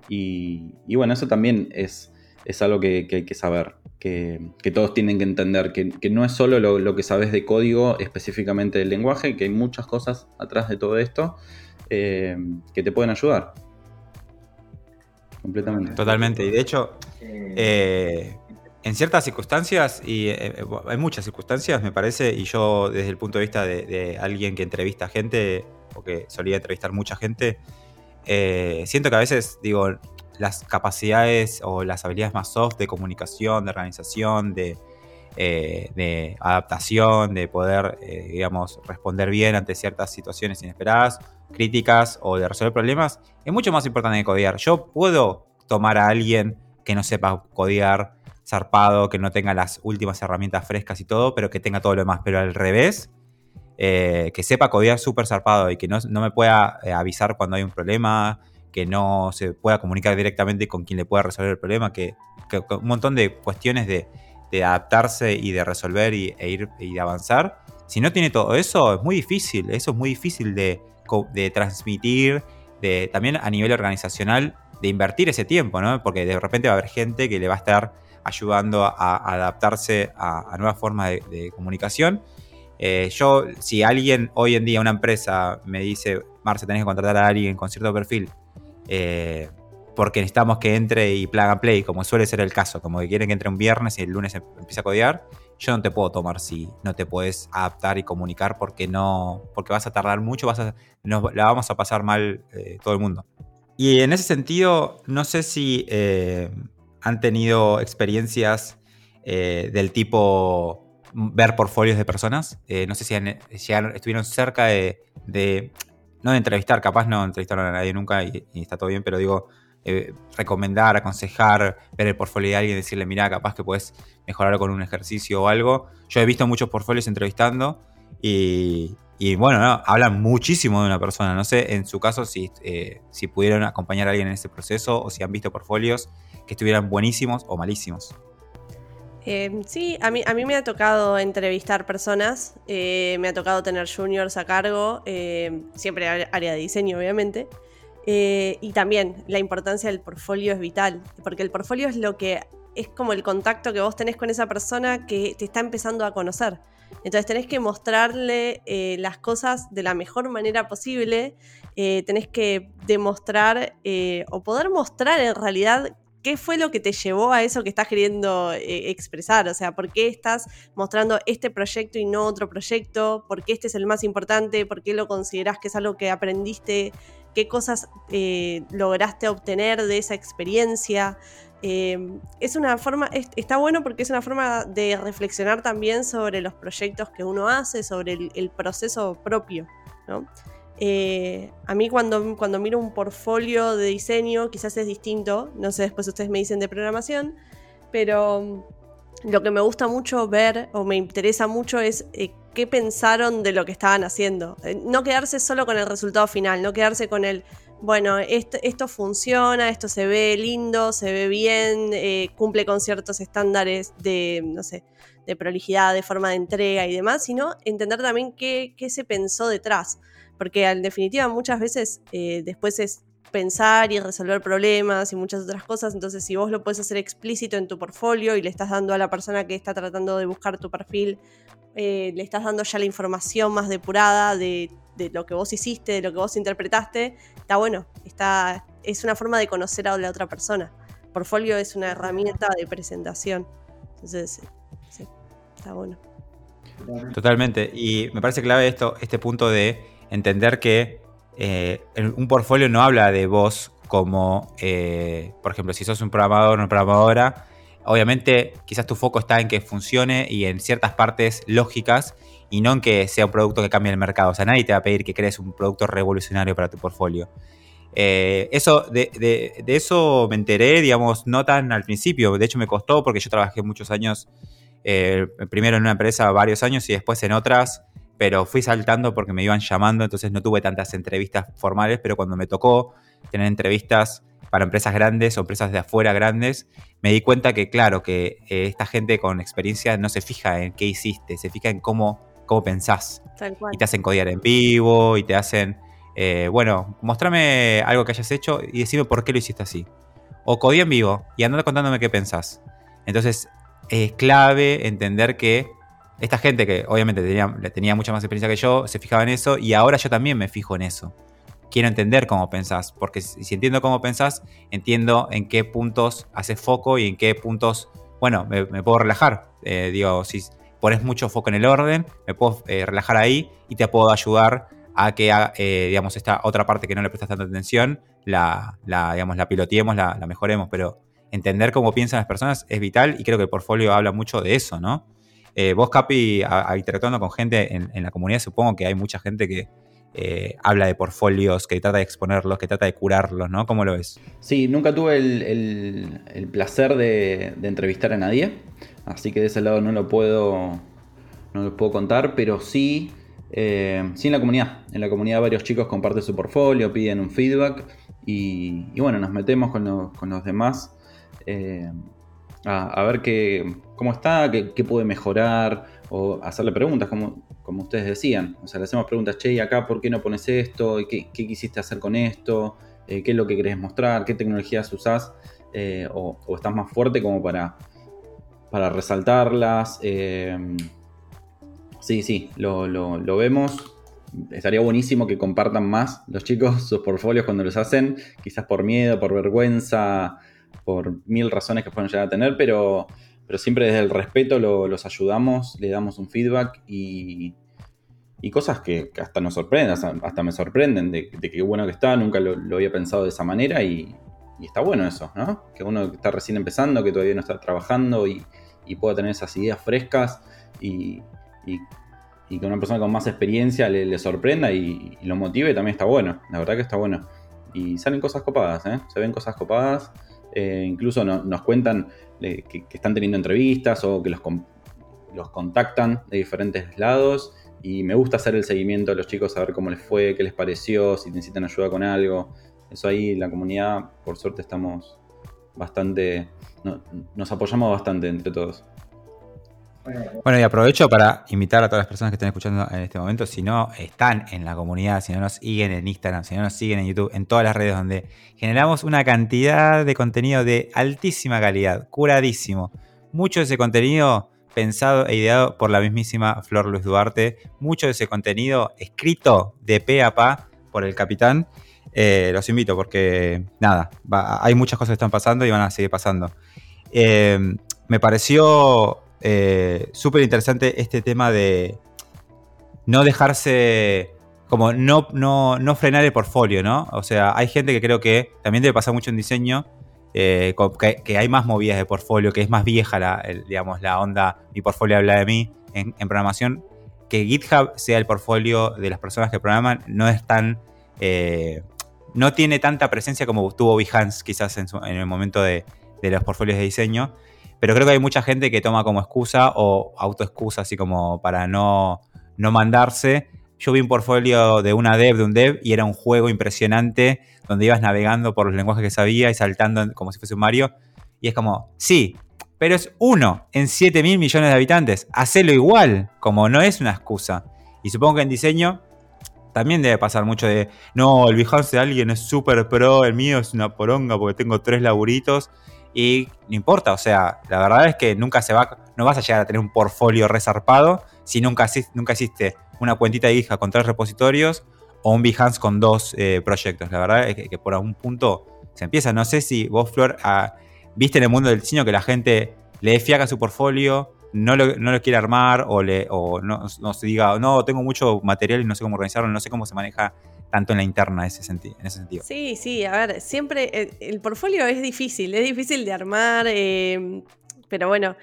Y, bueno, eso también es, es algo que, hay que saber, que, todos tienen que entender, que, no es solo lo, que sabes de código específicamente del lenguaje, que hay muchas cosas atrás de todo esto eh, que te pueden ayudar. Completamente. Totalmente. Y de hecho, eh, en ciertas circunstancias, y eh, hay muchas circunstancias, me parece, y yo desde el punto de vista de, alguien que entrevista gente, o que solía entrevistar mucha gente, siento que a veces, digo, las capacidades o las habilidades más soft de comunicación, de organización, de, de adaptación, de poder, digamos, responder bien ante ciertas situaciones inesperadas, críticas o de resolver problemas, es mucho más importante que codear. Yo puedo tomar a alguien que no sepa codear, zarpado, que no tenga las últimas herramientas frescas y todo, pero que tenga todo lo demás. Pero al revés, eh, que sepa codear súper zarpado y que no, me pueda eh, avisar cuando hay un problema, que no se pueda comunicar directamente con quien le pueda resolver el problema, que, un montón de cuestiones de, adaptarse y de resolver y, e ir y de avanzar. Si no tiene todo eso, es muy difícil. Eso es muy difícil de, de transmitir, de, también a nivel organizacional, de invertir ese tiempo, ¿no? Porque de repente va a haber gente que le va a estar ayudando a, adaptarse a, nuevas formas de, comunicación. Eh, yo, si alguien hoy en día, una empresa, me dice, Marce, tenés que contratar a alguien con cierto perfil, eh, porque necesitamos que entre y plug and play, como suele ser el caso, como que quieren que entre un viernes y el lunes empiece a codear, yo no te puedo tomar si no te puedes adaptar y comunicar porque no, porque vas a tardar mucho, vas a, la vamos a pasar mal eh, todo el mundo. Y en ese sentido, no sé si han tenido experiencias del tipo ver portfolios de personas. no sé si, estuvieron cerca de, no de entrevistar, capaz no entrevistaron a nadie nunca y está todo bien, pero digo, eh, recomendar, aconsejar, ver el portfolio de alguien, decirle, mira, capaz que puedes mejorarlo con un ejercicio o algo. Yo he visto muchos portfolios entrevistando y, bueno, hablan muchísimo de una persona. No sé en su caso si, eh, si pudieron acompañar a alguien en ese proceso o si han visto portfolios que estuvieran buenísimos o malísimos. Eh, sí, a mí, a mí me ha tocado entrevistar personas, me ha tocado tener juniors a cargo, siempre área de diseño obviamente, eh, y también la importancia del portfolio es vital, porque el portfolio es lo que es como el contacto que vos tenés con esa persona que te está empezando a conocer. Entonces tenés que mostrarle eh, las cosas de la mejor manera posible, eh, tenés que demostrar o poder mostrar en realidad qué fue lo que te llevó a eso que estás queriendo expresar, o sea, por qué estás mostrando este proyecto y no otro proyecto, por qué este es el más importante, por qué lo considerás que es algo que aprendiste qué cosas eh, lograste obtener de esa experiencia. Eh, es una forma, está bueno porque es una forma de reflexionar también sobre los proyectos que uno hace, sobre el, proceso propio. Eh, a mí cuando, miro un portfolio de diseño quizás es distinto, no sé, después ustedes me dicen de programación, pero lo que me gusta mucho ver o me interesa mucho es eh, qué pensaron de lo que estaban haciendo. Eh, no quedarse solo con el resultado final, no quedarse con el, bueno, esto, funciona, esto se ve lindo, se ve bien, cumple con ciertos estándares de, no sé, de prolijidad, de forma de entrega y demás, sino entender también qué se pensó detrás. Porque en definitiva muchas veces después es pensar y resolver problemas y muchas otras cosas. Entonces, si vos lo puedes hacer explícito en tu portfolio y le estás dando a la persona que está tratando de buscar tu perfil, eh, le estás dando ya la información más depurada de, lo que vos hiciste, de lo que vos interpretaste, está bueno. Está, es una forma de conocer a la otra persona. Portfolio es una herramienta de presentación. Entonces, sí, está bueno. Totalmente. Y me parece clave esto, este punto de entender que eh, un portfolio no habla de vos como, eh, por ejemplo, si sos un programador o una programadora, obviamente quizás tu foco está en que funcione y en ciertas partes lógicas y no en que sea un producto que cambie el mercado. O sea, nadie te va a pedir que crees un producto revolucionario para tu portfolio. Eh, eso, de, eso me enteré, digamos, no tan al principio. De hecho, me costó porque yo trabajé muchos años, primero en una empresa varios años y después en otras pero fui saltando porque me iban llamando, entonces no tuve tantas entrevistas formales, pero cuando me tocó tener entrevistas para empresas grandes o empresas de afuera grandes, me di cuenta que, claro, que eh, esta gente con experiencia no se fija en qué hiciste, se fija en cómo, cómo pensás. Y te hacen codiar en vivo y te hacen, eh, bueno, mostrame algo que hayas hecho y decime por qué lo hiciste así. O codía en vivo y andando contándome qué pensás. Entonces, es clave entender que esta gente que obviamente tenía, tenía mucha más experiencia que yo, se fijaba en eso y ahora yo también me fijo en eso. Quiero entender cómo pensás, porque si entiendo cómo pensás, entiendo en qué puntos haces foco y en qué puntos, bueno, me, puedo relajar. Eh, digo, si pones mucho foco en el orden, me puedo eh, relajar ahí y te puedo ayudar a que, eh, digamos, esta otra parte que no le prestas tanta atención, la, digamos, la piloteemos, la, la mejoremos, pero entender cómo piensan las personas es vital y creo que el portfolio habla mucho de eso, ¿no? Eh, vos, Capi, interactuando con gente en, la comunidad, supongo que hay mucha gente que eh, habla de portfolios, que trata de exponerlos, que trata de curarlos, ¿no? ¿Cómo lo ves? Sí, nunca tuve el, placer de, entrevistar a nadie, así que de ese lado no lo puedo, no lo puedo contar, pero sí, eh, sí en la comunidad. En la comunidad varios chicos comparten su portfolio, piden un feedback y, bueno, nos metemos con, los demás a, ver qué, cómo está, qué, puede mejorar, o hacerle preguntas, como, como ustedes decían. O sea, le hacemos preguntas, che, ¿y acá por qué no pones esto? ¿Qué, quisiste hacer con esto? Eh, ¿Qué es lo que querés mostrar? ¿Qué tecnologías usás? Eh, o, estás más fuerte como para, para resaltarlas. Eh, sí, sí, lo, lo, vemos. Estaría buenísimo que compartan más los chicos sus portfolios cuando los hacen, quizás por miedo, por vergüenza, por mil razones que pueden llegar a tener, pero, pero siempre desde el respeto los ayudamos, le damos un feedback y, y cosas que, hasta nos sorprenden, hasta, me sorprenden de, qué bueno que está, nunca lo, había pensado de esa manera y, está bueno eso, ¿no? Que uno que está recién empezando, que todavía no está trabajando y, pueda tener esas ideas frescas y, que una persona con más experiencia le, sorprenda y, lo motive también está bueno, la verdad que está bueno. Y salen cosas copadas, ¿eh? Se ven cosas copadas eh, incluso nos cuentan eh, que, están teniendo entrevistas o que los, los contactan de diferentes lados. Y me gusta hacer el seguimiento a los chicos, a ver cómo les fue, qué les pareció, si necesitan ayuda con algo. Eso ahí, la comunidad, por suerte, estamos bastante. nos apoyamos bastante entre todos. Bueno, y aprovecho para invitar a todas las personas que están escuchando en este momento, si no están en la comunidad, si no nos siguen en Instagram, si no nos siguen en YouTube, en todas las redes donde generamos una cantidad de contenido de altísima calidad, curadísimo. Mucho de ese contenido pensado e ideado por la mismísima Flor Luis Duarte, mucho de ese contenido escrito de pe a pa por el capitán. Eh, los invito porque, nada, hay muchas cosas que están pasando y van a seguir pasando. Eh, me pareció eh, súper interesante este tema de no dejarse, como no, no, frenar el portfolio, ¿no? O sea, hay gente que creo que también debe pasar mucho en diseño, eh, que, hay más movidas de portfolio, que es más vieja la, digamos, la onda, mi portfolio habla de mí en, programación, que GitHub sea el portfolio de las personas que programan, no es tan... Eh, no tiene tanta presencia como tuvo Behance quizás en, el momento de, de los portfolios de diseño. Pero creo que hay mucha gente que toma como excusa o autoexcusa, así como para no, no mandarse. Yo vi un portfolio de una dev, de un dev, y era un juego impresionante donde ibas navegando por los lenguajes que sabía y saltando como si fuese un Mario. Y es como, sí, pero es uno en 7 mil millones de habitantes. Hacelo igual, como no es una excusa. Y supongo que en diseño también debe pasar mucho de, no, el Behance de alguien es súper pro, el mío es una poronga porque tengo tres laburitos y no importa, o sea, la verdad es que nunca se va, no vas a llegar a tener un portfolio resarpado si nunca, nunca existe una cuentita de hija con tres repositorios o un Behance con dos eh, proyectos. La verdad es que, por algún punto se empieza. No sé si vos, Flor, ah, viste en el mundo del diseño que la gente le fiaca su portfolio, no lo, no lo, quiere armar o, le, o no, no se diga, no, tengo mucho material y no sé cómo organizarlo, no sé cómo se maneja tanto en la interna en ese, sentido. Sí, sí, a ver, siempre eh, el, portfolio es difícil, es difícil de armar, eh, pero bueno,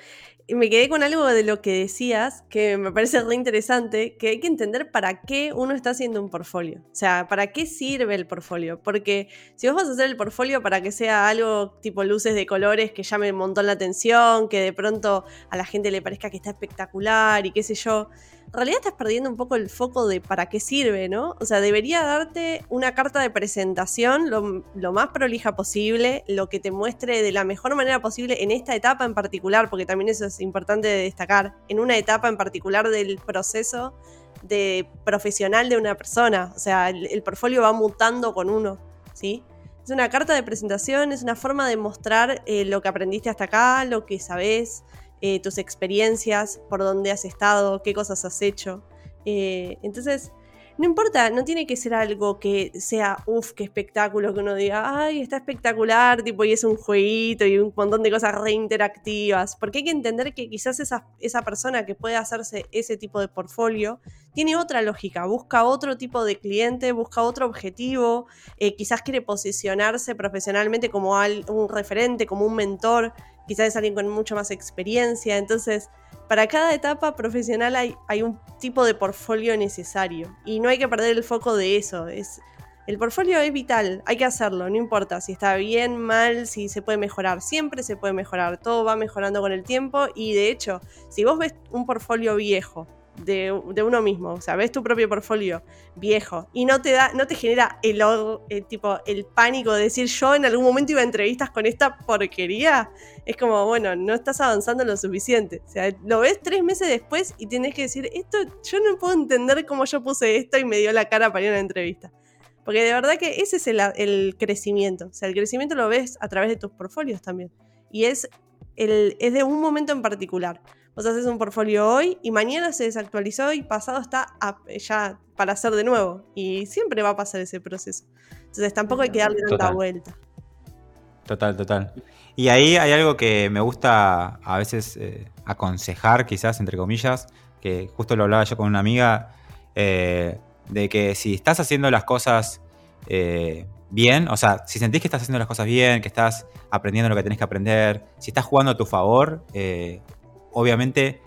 me quedé con algo de lo que decías que me parece re interesante, que hay que entender para qué uno está haciendo un portfolio. O sea, para qué sirve el portfolio. Porque si vos vas a hacer el portfolio para que sea algo tipo luces de colores que llame un montón la atención, que de pronto a la gente le parezca que está espectacular y qué sé yo, en realidad estás perdiendo un poco el foco de para qué sirve, ¿no? O sea, debería darte una carta de presentación lo, más prolija posible, lo que te muestre de la mejor manera posible en esta etapa en particular, porque también eso es importante de destacar, en una etapa en particular del proceso de profesional de una persona. O sea, el, el portfolio va mutando con uno, ¿sí? Es una carta de presentación, es una forma de mostrar eh, lo que aprendiste hasta acá, lo que sabes, eh, tus experiencias, por dónde has estado, qué cosas has hecho. Eh, entonces, no importa, no tiene que ser algo que sea, uff, qué espectáculo, que uno diga, ay, está espectacular, tipo, y es un jueguito y un montón de cosas reinteractivas. Porque hay que entender que quizás esa, esa persona que puede hacerse ese tipo de portfolio tiene otra lógica, busca otro tipo de cliente, busca otro objetivo, eh, quizás quiere posicionarse profesionalmente como un referente, como un mentor, quizás es alguien con mucha más experiencia. Entonces, para cada etapa profesional hay, hay un tipo de portfolio necesario y no hay que perder el foco de eso. Es, el portfolio es vital, hay que hacerlo, no importa si está bien, mal, si se puede mejorar, siempre se puede mejorar, todo va mejorando con el tiempo y de hecho, si vos ves un portfolio viejo de, uno mismo. O sea, ves tu propio portfolio viejo y no te da, no te genera el, el, tipo, el pánico de decir yo en algún momento iba a entrevistas con esta porquería. Es como, bueno, no estás avanzando lo suficiente. O sea, lo ves tres meses después y tienes que decir, esto, yo no puedo entender cómo yo puse esto y me dio la cara para ir a una entrevista. Porque de verdad que ese es el, el crecimiento. O sea, el crecimiento lo ves a través de tus portfolios también. Y es, el, es de un momento en particular. Vos haces un portfolio hoy y mañana se desactualizó y pasado está ya para hacer de nuevo. Y siempre va a pasar ese proceso. Entonces tampoco hay que darle tanta vuelta. Total, total. Y ahí hay algo que me gusta a veces eh, aconsejar, quizás, entre comillas, que justo lo hablaba yo con una amiga, eh, de que si estás haciendo las cosas eh, bien, o sea, si sentís que estás haciendo las cosas bien, que estás aprendiendo lo que tenés que aprender, si estás jugando a tu favor, obviamente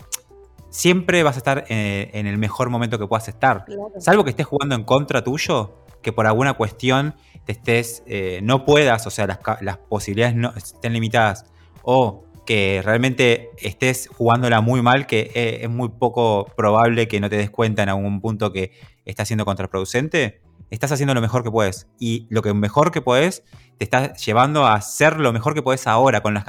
siempre vas a estar eh, en, el mejor momento que puedas estar. Salvo que estés jugando en contra tuyo, que por alguna cuestión te estés, eh, no puedas, o sea, las, posibilidades no, estén limitadas, o que realmente estés jugándola muy mal, que eh, es muy poco probable que no te des cuenta en algún punto que estás siendo contraproducente, estás haciendo lo mejor que puedes. Y lo que mejor que puedes te está llevando a hacer lo mejor que puedes ahora, con, las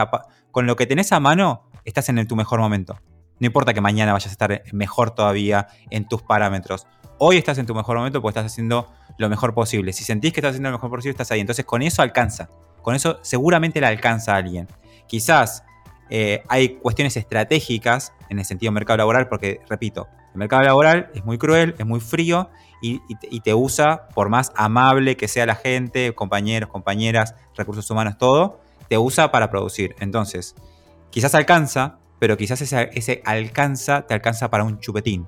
con lo que tenés a mano, estás en tu mejor momento. No importa que mañana vayas a estar mejor todavía en tus parámetros. Hoy estás en tu mejor momento porque estás haciendo lo mejor posible. Si sentís que estás haciendo lo mejor posible, estás ahí. Entonces con eso alcanza. Con eso seguramente le alcanza a alguien. Quizás eh, hay cuestiones estratégicas en el sentido mercado laboral porque, repito, el mercado laboral es muy cruel, es muy frío y, y te usa, por más amable que sea la gente, compañeros, compañeras, recursos humanos, todo, te usa para producir. Entonces, quizás alcanza, pero quizás ese, alcanza te alcanza para un chupetín.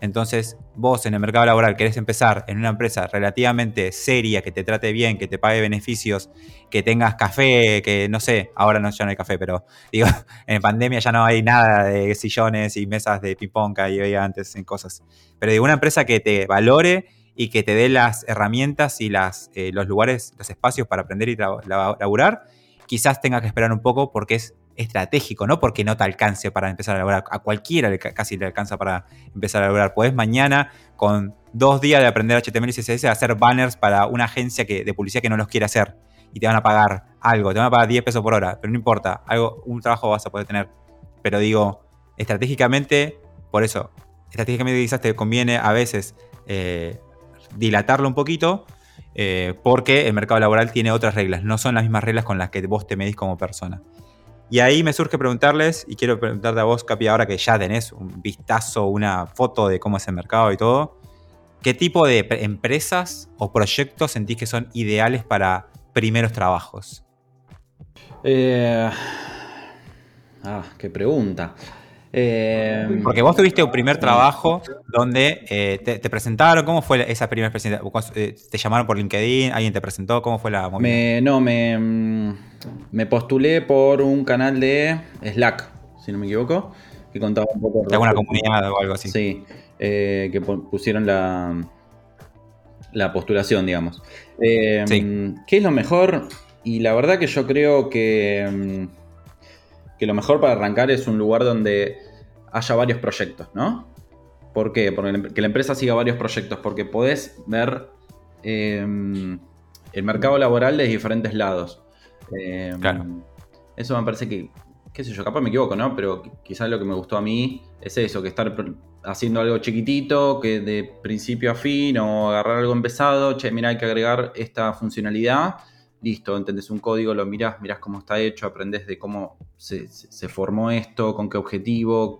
Entonces, vos en el mercado laboral querés empezar en una empresa relativamente seria, que te trate bien, que te pague beneficios, que tengas café, que no sé, ahora no, ya no hay café, pero digo, en pandemia ya no hay nada de sillones y mesas de ping-pong que había antes en cosas. Pero digo, una empresa que te valore y que te dé las herramientas y las, eh, los lugares, los espacios para aprender y laburar, quizás tenga que esperar un poco porque es estratégico, no porque no te alcance para empezar a elaborar. A cualquiera casi le alcanza para empezar a elaborar. Puedes mañana, con dos días de aprender HTML y CSS, hacer banners para una agencia que, de publicidad que no los quiere hacer. Y te van a pagar algo, te van a pagar 10 pesos por hora, pero no importa, algo, un trabajo vas a poder tener. Pero digo, estratégicamente, por eso, estratégicamente quizás te conviene a veces eh, dilatarlo un poquito, eh, porque el mercado laboral tiene otras reglas, no son las mismas reglas con las que vos te medís como persona. Y ahí me surge preguntarles, y quiero preguntarte a vos, Capi, ahora que ya tenés un vistazo, una foto de cómo es el mercado y todo, ¿qué tipo de empresas o proyectos sentís que son ideales para primeros trabajos? Eh, ah, qué pregunta. Eh, Porque vos tuviste un primer trabajo donde eh, te, presentaron, ¿cómo fue esa primera presentación? ¿Te llamaron por LinkedIn? ¿Alguien te presentó? ¿Cómo fue la movida? no, me, mm, me postulé por un canal de Slack, si no me equivoco, que contaba un poco... De alguna comunidad o algo así. Sí, eh, que pusieron la, la postulación, digamos. Eh, ¿Qué es lo mejor? Y la verdad que yo creo que, mm, que lo mejor para arrancar es un lugar donde haya varios proyectos, ¿no? ¿Por qué? Porque que la empresa siga varios proyectos, porque podés ver em, el mercado laboral de diferentes lados. Em, claro. Eso me parece que, qué sé yo, capaz me equivoco, ¿no? Pero quizás lo que me gustó a mí es eso, que estar haciendo algo chiquitito, que de principio a fin, o agarrar algo empezado, che, mira, hay que agregar esta funcionalidad, listo, entendés un código, lo mirás, mirás cómo está hecho, aprendés de cómo se, formó esto, con qué objetivo,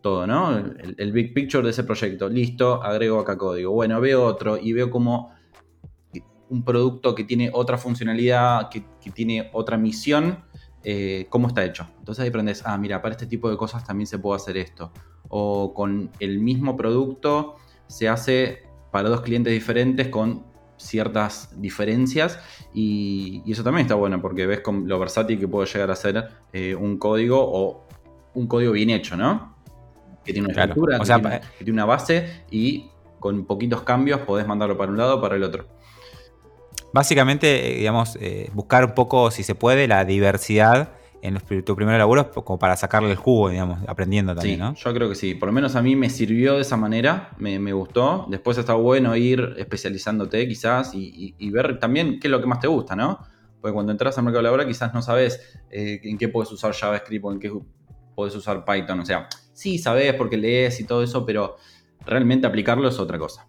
todo, ¿no? El, big picture de ese proyecto, listo, agrego acá código. Bueno, veo otro y veo como un producto que tiene otra funcionalidad, que, que tiene otra misión, eh, cómo está hecho. Entonces ahí aprendes, ah, mira, para este tipo de cosas también se puede hacer esto. O con el mismo producto se hace para dos clientes diferentes con ciertas diferencias y, eso también está bueno porque ves con lo versátil que puede llegar a ser eh, un código o un código bien hecho, ¿no? Que tiene una estructura, que, tiene, una base y con poquitos cambios podés mandarlo para un lado o para el otro. Básicamente, eh, digamos, eh, buscar un poco, si se puede, la diversidad en tu primer laburo como para sacarle el jugo, digamos, aprendiendo también, sí, Yo creo que sí. Por lo menos a mí me sirvió de esa manera, me, gustó. Después está bueno ir especializándote quizás y, ver también qué es lo que más te gusta, ¿no? Porque cuando entras al mercado laboral quizás no sabes eh, en qué puedes usar JavaScript o en qué puedes usar Python. O sea, sí sabes porque lees y todo eso, pero realmente aplicarlo es otra cosa.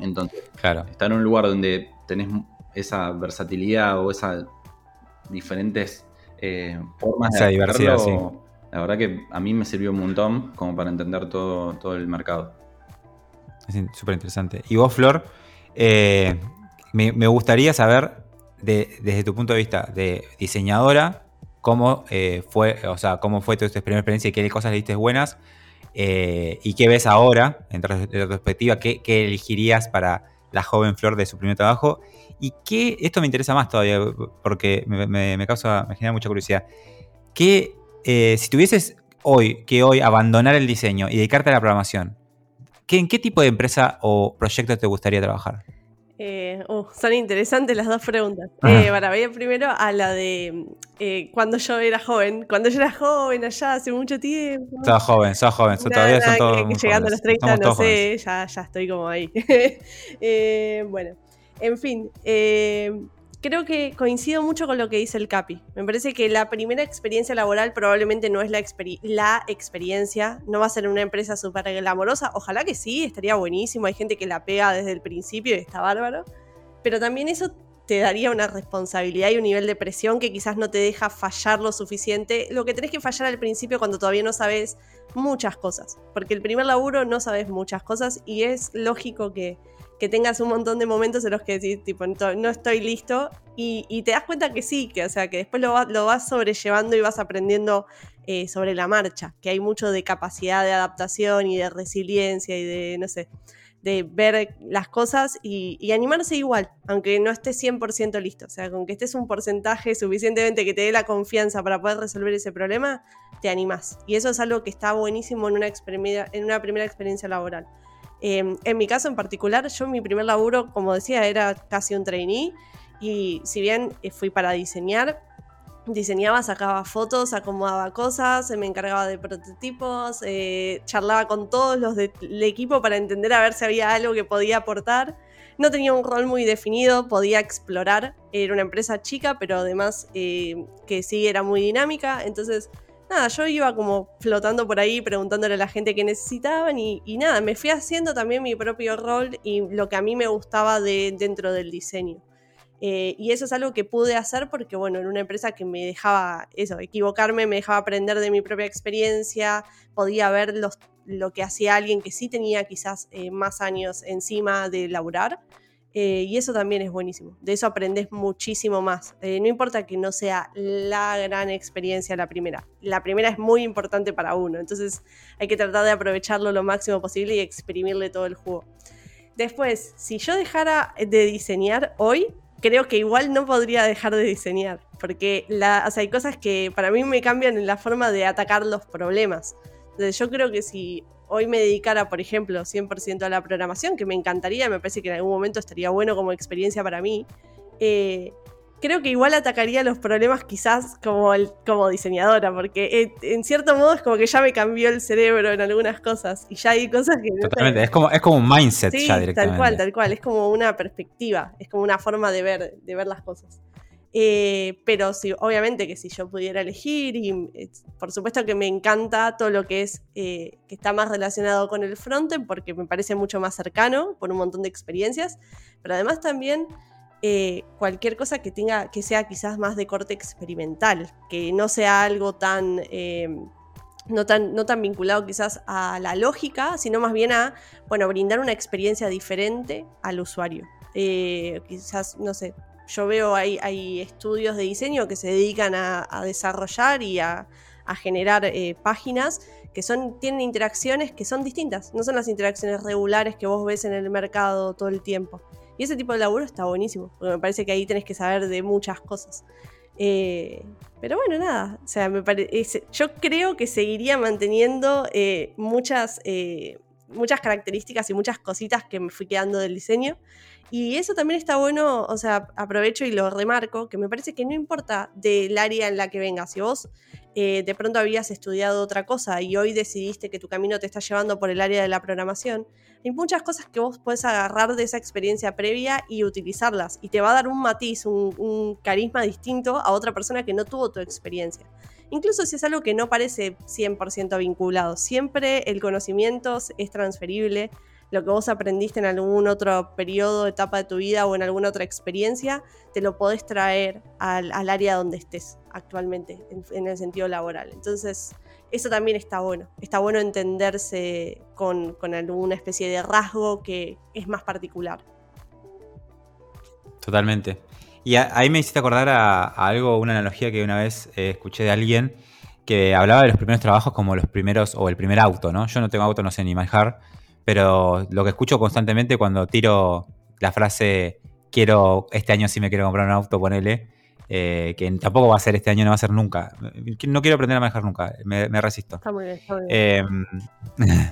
Entonces, claro. estar en un lugar donde tenés esa versatilidad o esas diferentes eh, formas de diversidad, sí. La verdad que a mí me sirvió un montón como para entender todo, todo el mercado. Es súper interesante. Y vos, Flor, eh, me, gustaría saber desde tu punto de vista de diseñadora, cómo eh, fue, o sea, cómo fue tu, primera experiencia y qué cosas le diste buenas. y qué ves ahora, en retrospectiva, qué, qué elegirías para la joven Flor de su primer trabajo. Y que, esto me interesa más todavía, porque me, causa, me genera mucha curiosidad. Que eh, si tuvieses hoy, que hoy abandonar el diseño y dedicarte a la programación, ¿en qué tipo de empresa o proyecto te gustaría trabajar? Eh, uh, son interesantes las dos preguntas. Eh, bueno, voy primero a la de eh, cuando yo era joven. Cuando yo era joven, allá hace mucho tiempo. Sos joven, sos joven. todavía son todos. llegando a los 30, no sé, ya, ya estoy como ahí. bueno, en fin creo que coincido mucho con lo que dice el Capi. Me parece que la primera experiencia laboral probablemente no es la, experiencia, no va a ser una empresa súper glamorosa. Ojalá que sí, estaría buenísimo. Hay gente que la pega desde el principio y está bárbaro. Pero también eso te daría una responsabilidad y un nivel de presión que quizás no te deja fallar lo suficiente. Lo que tenés que fallar al principio cuando todavía no sabes muchas cosas. Porque el primer laburo no sabes muchas cosas y es lógico que que tengas un montón de momentos en los que decís, tipo, no estoy listo, y, te das cuenta que sí, que, o sea, que después lo, lo vas sobrellevando y vas aprendiendo eh, sobre la marcha, que hay mucho de capacidad de adaptación y de resiliencia y de, no sé, de ver las cosas y, animarse igual, aunque no estés 100% listo. O sea, con que estés un porcentaje suficientemente que te dé la confianza para poder resolver ese problema, te animás. Y eso es algo que está buenísimo en una, en una primera experiencia laboral. Em, en mi caso en particular, yo mi primer laburo, como decía, era casi un trainee y si bien eh, fui para diseñar, diseñaba, sacaba fotos, acomodaba cosas, me encargaba de prototipos, eh, charlaba con todos los del equipo para entender a ver si había algo que podía aportar. No tenía un rol muy definido, podía explorar. Era una empresa chica, pero además eh, que sí era muy dinámica. Entonces nada, yo iba como flotando por ahí preguntándole a la gente qué necesitaban y, nada, me fui haciendo también mi propio rol y lo que a mí me gustaba de, dentro del diseño. Eh, y eso es algo que pude hacer porque, bueno, en una empresa que me dejaba eso, equivocarme, me dejaba aprender de mi propia experiencia, podía ver los, lo que hacía alguien que sí tenía quizás eh, más años encima de laburar. Eh, y eso también es buenísimo. De eso aprendes muchísimo más. Eh, no importa que no sea la gran experiencia la primera. La primera es muy importante para uno. Entonces hay que tratar de aprovecharlo lo máximo posible y exprimirle todo el juego. Después, si yo dejara de diseñar hoy, creo que igual no podría dejar de diseñar. Porque hay cosas que para mí me cambian en la forma de atacar los problemas. Entonces yo creo que si hoy me dedicara, por ejemplo, 100% a la programación, que me encantaría, me parece que en algún momento estaría bueno como experiencia para mí, eh, creo que igual atacaría los problemas quizás como, como diseñadora, porque en cierto modo es como que ya me cambió el cerebro en algunas cosas y ya hay cosas que... Totalmente, es, como, es como un mindset ya directamente. Tal cual, tal cual, es como una perspectiva, es como una forma de ver, de ver las cosas. Eh, pero sí, obviamente que si yo pudiera elegir, y eh, por supuesto que me encanta todo lo que es eh, que está más relacionado con el frontend, porque me parece mucho más cercano, por un montón de experiencias, pero además también eh, cualquier cosa que tenga, que sea quizás más de corte experimental, que no sea algo tan, eh, no tan, no tan vinculado quizás a la lógica, sino más bien a, bueno, brindar una experiencia diferente al usuario. Eh, quizás, no sé, yo veo hay, hay estudios de diseño que se dedican a, desarrollar y a, a generar páginas que son, tienen interacciones que son distintas, no son las interacciones regulares que vos ves en el mercado todo el tiempo. Y ese tipo de laburo está buenísimo, porque me parece que ahí tenés que saber de muchas cosas. Eh, pero bueno, nada, o sea, me parece, yo creo que seguiría manteniendo eh, muchas, eh, muchas características y muchas cositas que me fui quedando del diseño. Y eso también está bueno, o sea, aprovecho y lo remarco, que me parece que no importa del área en la que vengas, si vos eh, de pronto habías estudiado otra cosa y hoy decidiste que tu camino te está llevando por el área de la programación, hay muchas cosas que vos puedes agarrar de esa experiencia previa y utilizarlas. Y te va a dar un matiz, un, carisma distinto a otra persona que no tuvo tu experiencia. Incluso si es algo que no parece 100% vinculado. Siempre el conocimiento es transferible lo que vos aprendiste en algún otro periodo, etapa de tu vida o en alguna otra experiencia, te lo podés traer al, área donde estés actualmente, en, el sentido laboral. Entonces, eso también está bueno. Está bueno entenderse con, alguna especie de rasgo que es más particular. Totalmente. Y ahí me hiciste acordar a, algo, una analogía que una vez eh, escuché de alguien que hablaba de los primeros trabajos como los primeros, o el primer auto, ¿no? Yo no tengo auto, no sé ni manejar, pero lo que escucho constantemente cuando tiro la frase quiero, este año sí me quiero comprar un auto, ponele, eh, que tampoco va a ser este año, no va a ser nunca. No quiero aprender a manejar nunca, me, resisto. Está muy bien, está muy bien. Em,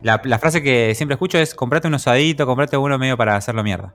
la, frase que siempre escucho es comprate un osadito, comprate uno medio para hacerlo mierda.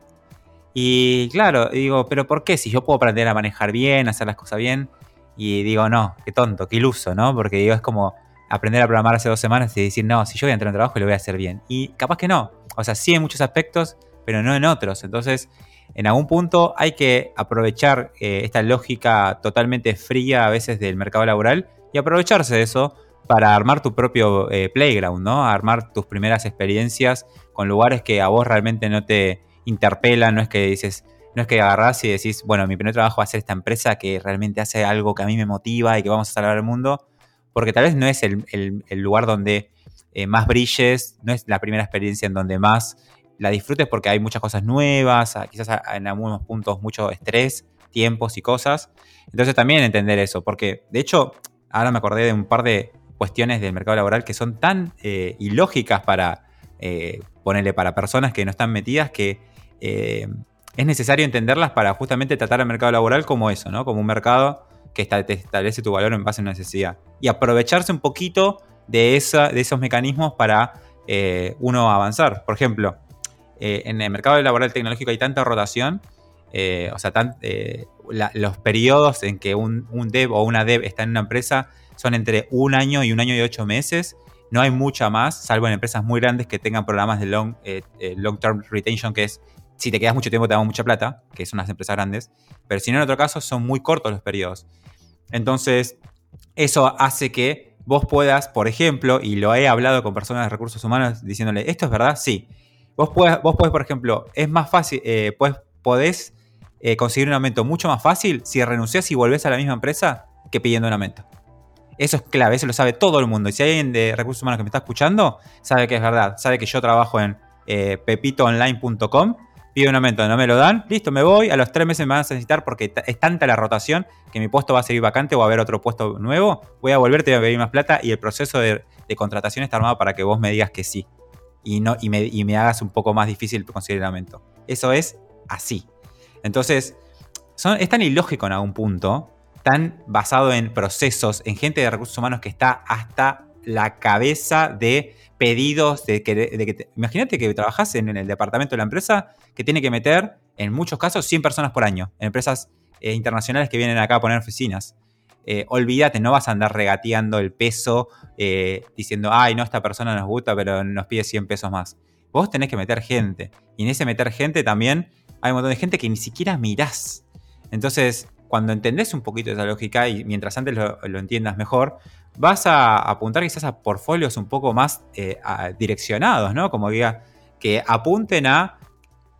Y claro, digo, pero ¿por qué? Si yo puedo aprender a manejar bien, hacer las cosas bien. Y digo, no, qué tonto, qué iluso, ¿no? Porque digo, es como, aprender a programar hace dos semanas y decir, no, si yo voy a entrar en trabajo lo voy a hacer bien. Y capaz que no. O sea, sí en muchos aspectos, pero no en otros. Entonces, en algún punto hay que aprovechar eh, esta lógica totalmente fría a veces del mercado laboral y aprovecharse de eso para armar tu propio eh, playground, ¿no? Armar tus primeras experiencias con lugares que a vos realmente no te interpelan, no es que dices, no es que agarrás y decís, bueno, mi primer trabajo va a ser esta empresa que realmente hace algo que a mí me motiva y que vamos a salvar el mundo, porque tal vez no es el, lugar donde eh, más brilles, no es la primera experiencia en donde más la disfrutes porque hay muchas cosas nuevas, quizás en algunos puntos mucho estrés, tiempos y cosas. Entonces también entender eso, porque de hecho ahora me acordé de un par de cuestiones del mercado laboral que son tan eh, ilógicas para eh, ponerle para personas que no están metidas que es necesario entenderlas para justamente tratar al mercado laboral como eso, ¿no? Como un mercado que te establece tu valor en base a una necesidad. Y aprovecharse un poquito de, esos mecanismos para eh, uno avanzar. Por ejemplo, eh, en el mercado laboral tecnológico hay tanta rotación, eh, o sea, los periodos en que un, dev o una dev está en una empresa son entre un año y un año y ocho meses. No hay mucha más, salvo en empresas muy grandes que tengan programas de long term retention, que es si te quedas mucho tiempo te damos mucha plata, que son las empresas grandes, pero si no en otro caso son muy cortos los periodos. Entonces, eso hace que vos puedas, por ejemplo, y lo he hablado con personas de recursos humanos diciéndole, ¿esto es verdad? Sí. Vos podés, vos por ejemplo, es más fácil, eh, podés eh, conseguir un aumento mucho más fácil si renuncias y volvés a la misma empresa que pidiendo un aumento. Eso es clave, eso lo sabe todo el mundo. Y si hay alguien de recursos humanos que me está escuchando, sabe que es verdad. Sabe que yo trabajo en eh, pepitoonline.com pido un aumento, no me lo dan, listo, me voy, a los tres meses me van a necesitar porque es tanta la rotación que mi puesto va a seguir vacante o va a haber otro puesto nuevo, voy a volverte a pedir más plata y el proceso de, contratación está armado para que vos me digas que sí y, no, y, me, hagas un poco más difícil conseguir el aumento. Eso es así. Entonces, son, es tan ilógico en algún punto, tan basado en procesos, en gente de recursos humanos que está hasta la cabeza de pedidos de que, imagínate que trabajas en, el departamento de la empresa que tiene que meter en muchos casos 100 personas por año, en empresas eh, internacionales que vienen acá a poner oficinas. Eh, olvídate, no vas a andar regateando el peso eh, diciendo, ay, no, esta persona nos gusta, pero nos pide 100 pesos más. Vos tenés que meter gente. Y en ese meter gente también hay un montón de gente que ni siquiera mirás. Entonces, cuando entendés un poquito esa lógica y mientras antes lo, entiendas mejor, vas a apuntar quizás a portfolios un poco más eh, direccionados, ¿no? Como diga, que apunten a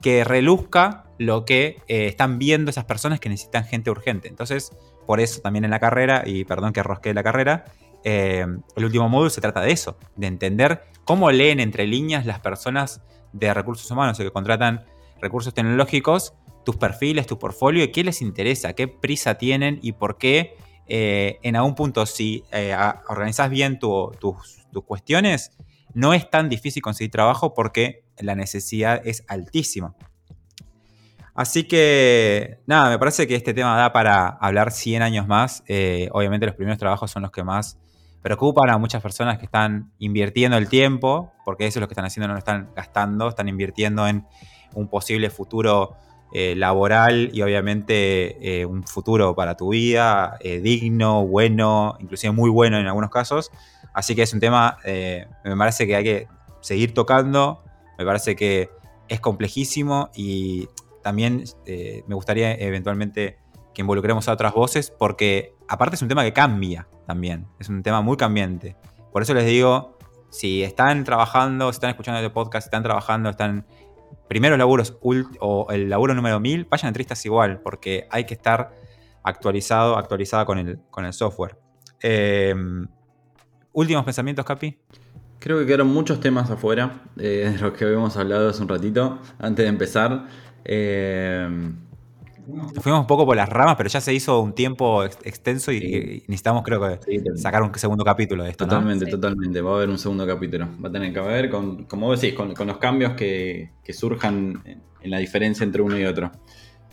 que reluzca lo que están viendo esas personas que necesitan gente urgente. Entonces, por eso también en la carrera, y perdón que rosqué la carrera, eh, el último módulo se trata de eso, de entender cómo leen entre líneas las personas de recursos humanos o que contratan recursos tecnológicos, tus perfiles, tu portfolio, y qué les interesa, qué prisa tienen y por qué eh, en algún punto si eh, organizas bien tus, cuestiones, no es tan difícil conseguir trabajo porque la necesidad es altísima. Así que, nada, me parece que este tema da para hablar 100 años más. Eh, obviamente los primeros trabajos son los que más preocupan a muchas personas que están invirtiendo el tiempo, porque eso es lo que están haciendo, no lo están gastando, están invirtiendo en un posible futuro eh, laboral y obviamente eh, un futuro para tu vida, digno, bueno, inclusive muy bueno en algunos casos. Así que es un tema, me parece que hay que seguir tocando, me parece que es complejísimo y también eh, me gustaría eventualmente que involucremos a otras voces, porque aparte es un tema que cambia también, es un tema muy cambiante. Por eso les digo, si están trabajando, si están escuchando este podcast, si están trabajando, están primeros laburos o el laburo número 1000, vayan a entrevistas igual, porque hay que estar actualizado, actualizada con el, con el software. Em, últimos pensamientos, Capi. Creo que quedaron muchos temas afuera eh, de los que habíamos hablado hace un ratito, antes de empezar. Eh, fuimos un poco por las ramas, pero ya se hizo un tiempo extenso y, necesitamos, creo que, sacar un segundo capítulo de esto. Totalmente, totalmente. Va a haber un segundo capítulo. Va a tener que haber, con, como vos decís, con, los cambios que, surjan en la diferencia entre uno y otro.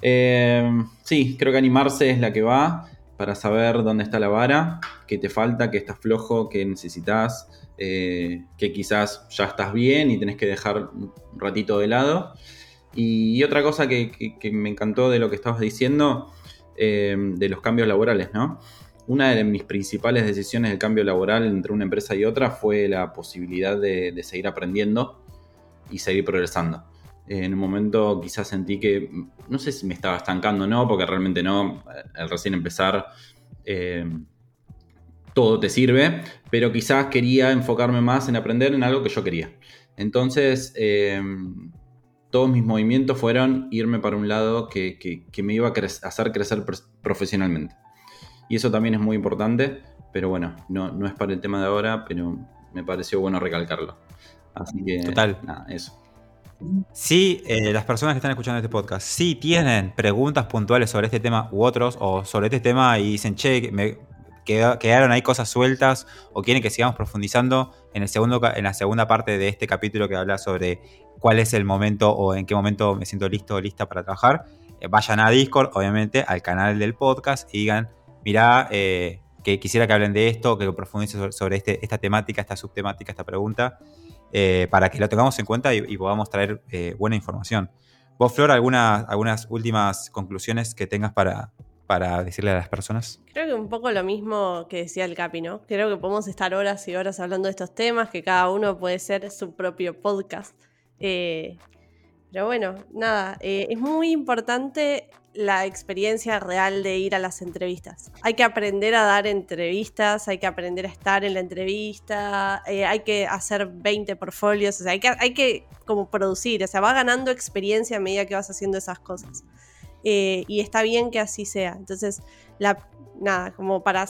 Eh, sí, creo que animarse es la que va para saber dónde está la vara, qué te falta, qué estás flojo, qué necesitas, eh, que quizás ya estás bien y tenés que dejar un ratito de lado. Y, otra cosa que, me encantó de lo que estabas diciendo, eh, de los cambios laborales, ¿no? Una de mis principales decisiones del cambio laboral entre una empresa y otra fue la posibilidad de, seguir aprendiendo y seguir progresando. en un momento quizás sentí que, no sé si me estaba estancando o no, porque realmente no, al recién empezar eh, todo te sirve, pero quizás quería enfocarme más en aprender en algo que yo quería. Entonces, eh, todos mis movimientos fueron irme para un lado que, me iba a hacer crecer profesionalmente. Y eso también es muy importante, pero bueno, no, no, es para el tema de ahora, pero me pareció bueno recalcarlo. Así que, Total. nada, eso. Si eh, las personas que están escuchando este podcast, si tienen preguntas puntuales sobre este tema u otros, o sobre este tema y dicen, che, me quedaron ahí cosas sueltas, o quieren que sigamos profundizando en, el segundo, en la segunda parte de este capítulo que habla sobre cuál es el momento o en qué momento me siento listo o lista para trabajar, eh, vayan a Discord, obviamente, al canal del podcast y digan, mira, eh, que quisiera que hablen de esto, que profundicen sobre, este, esta temática, esta subtemática, esta pregunta, eh, para que lo tengamos en cuenta y, podamos traer buena información. Vos, Flor, algunas, algunas últimas conclusiones que tengas para, para decirle a las personas? Creo que un poco lo mismo que decía el Capi, ¿no? Creo que podemos estar horas y horas hablando de estos temas, que cada uno puede ser su propio podcast. Eh, pero bueno, nada, eh, es muy importante la experiencia real de ir a las entrevistas. Hay que aprender a dar entrevistas, hay que aprender a estar en la entrevista, eh, hay que hacer 20 portfolios, o sea, hay que, hay como producir, o sea, va ganando experiencia a medida que vas haciendo esas cosas. Y está bien que así sea. Entonces, la, nada, como para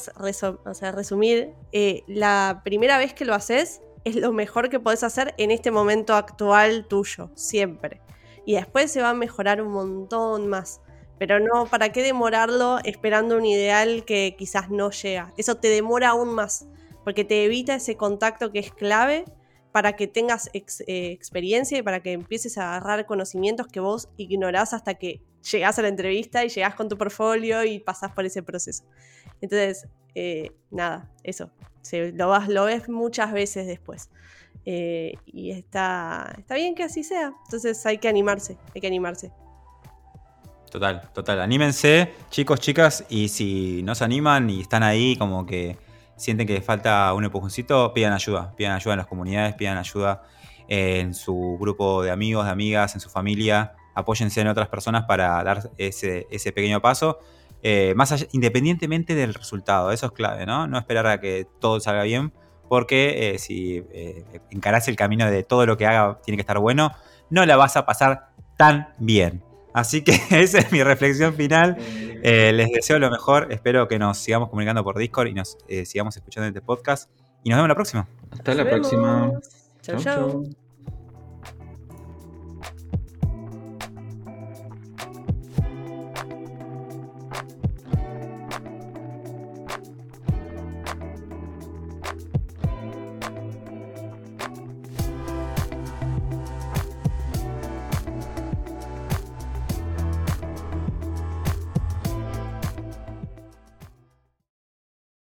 resumir, la primera vez que lo haces, es lo mejor que podés hacer en este momento actual tuyo, siempre. Y después se va a mejorar un montón más. Pero no, ¿para qué demorarlo esperando un ideal que quizás no llega? Eso te demora aún más, porque te evita ese contacto que es clave para que tengas eh, experiencia y para que empieces a agarrar conocimientos que vos ignorás hasta que llegás a la entrevista y llegás con tu portfolio y pasás por ese proceso. Entonces, eh, nada, eso lo, vas, lo ves muchas veces después. Eh, y está, está bien que así sea. Entonces hay que animarse, hay que animarse. Total, total. Anímense, chicos, chicas, y si no se animan y están ahí como que sienten que falta un empujoncito, pidan ayuda. Pidan ayuda en las comunidades, pidan ayuda en su grupo de amigos, de amigas, en su familia. Apóyense en otras personas para dar ese, ese pequeño paso. Eh, más independientemente del resultado, eso es clave, ¿no? No esperar a que todo salga bien, porque eh, si eh, encarás el camino de todo lo que haga tiene que estar bueno, no la vas a pasar tan bien. Así que esa es mi reflexión final. les deseo lo mejor. Espero que nos sigamos comunicando por Discord y nos sigamos escuchando en este podcast. Y nos vemos la próxima. Hasta la próxima. Chau, chau.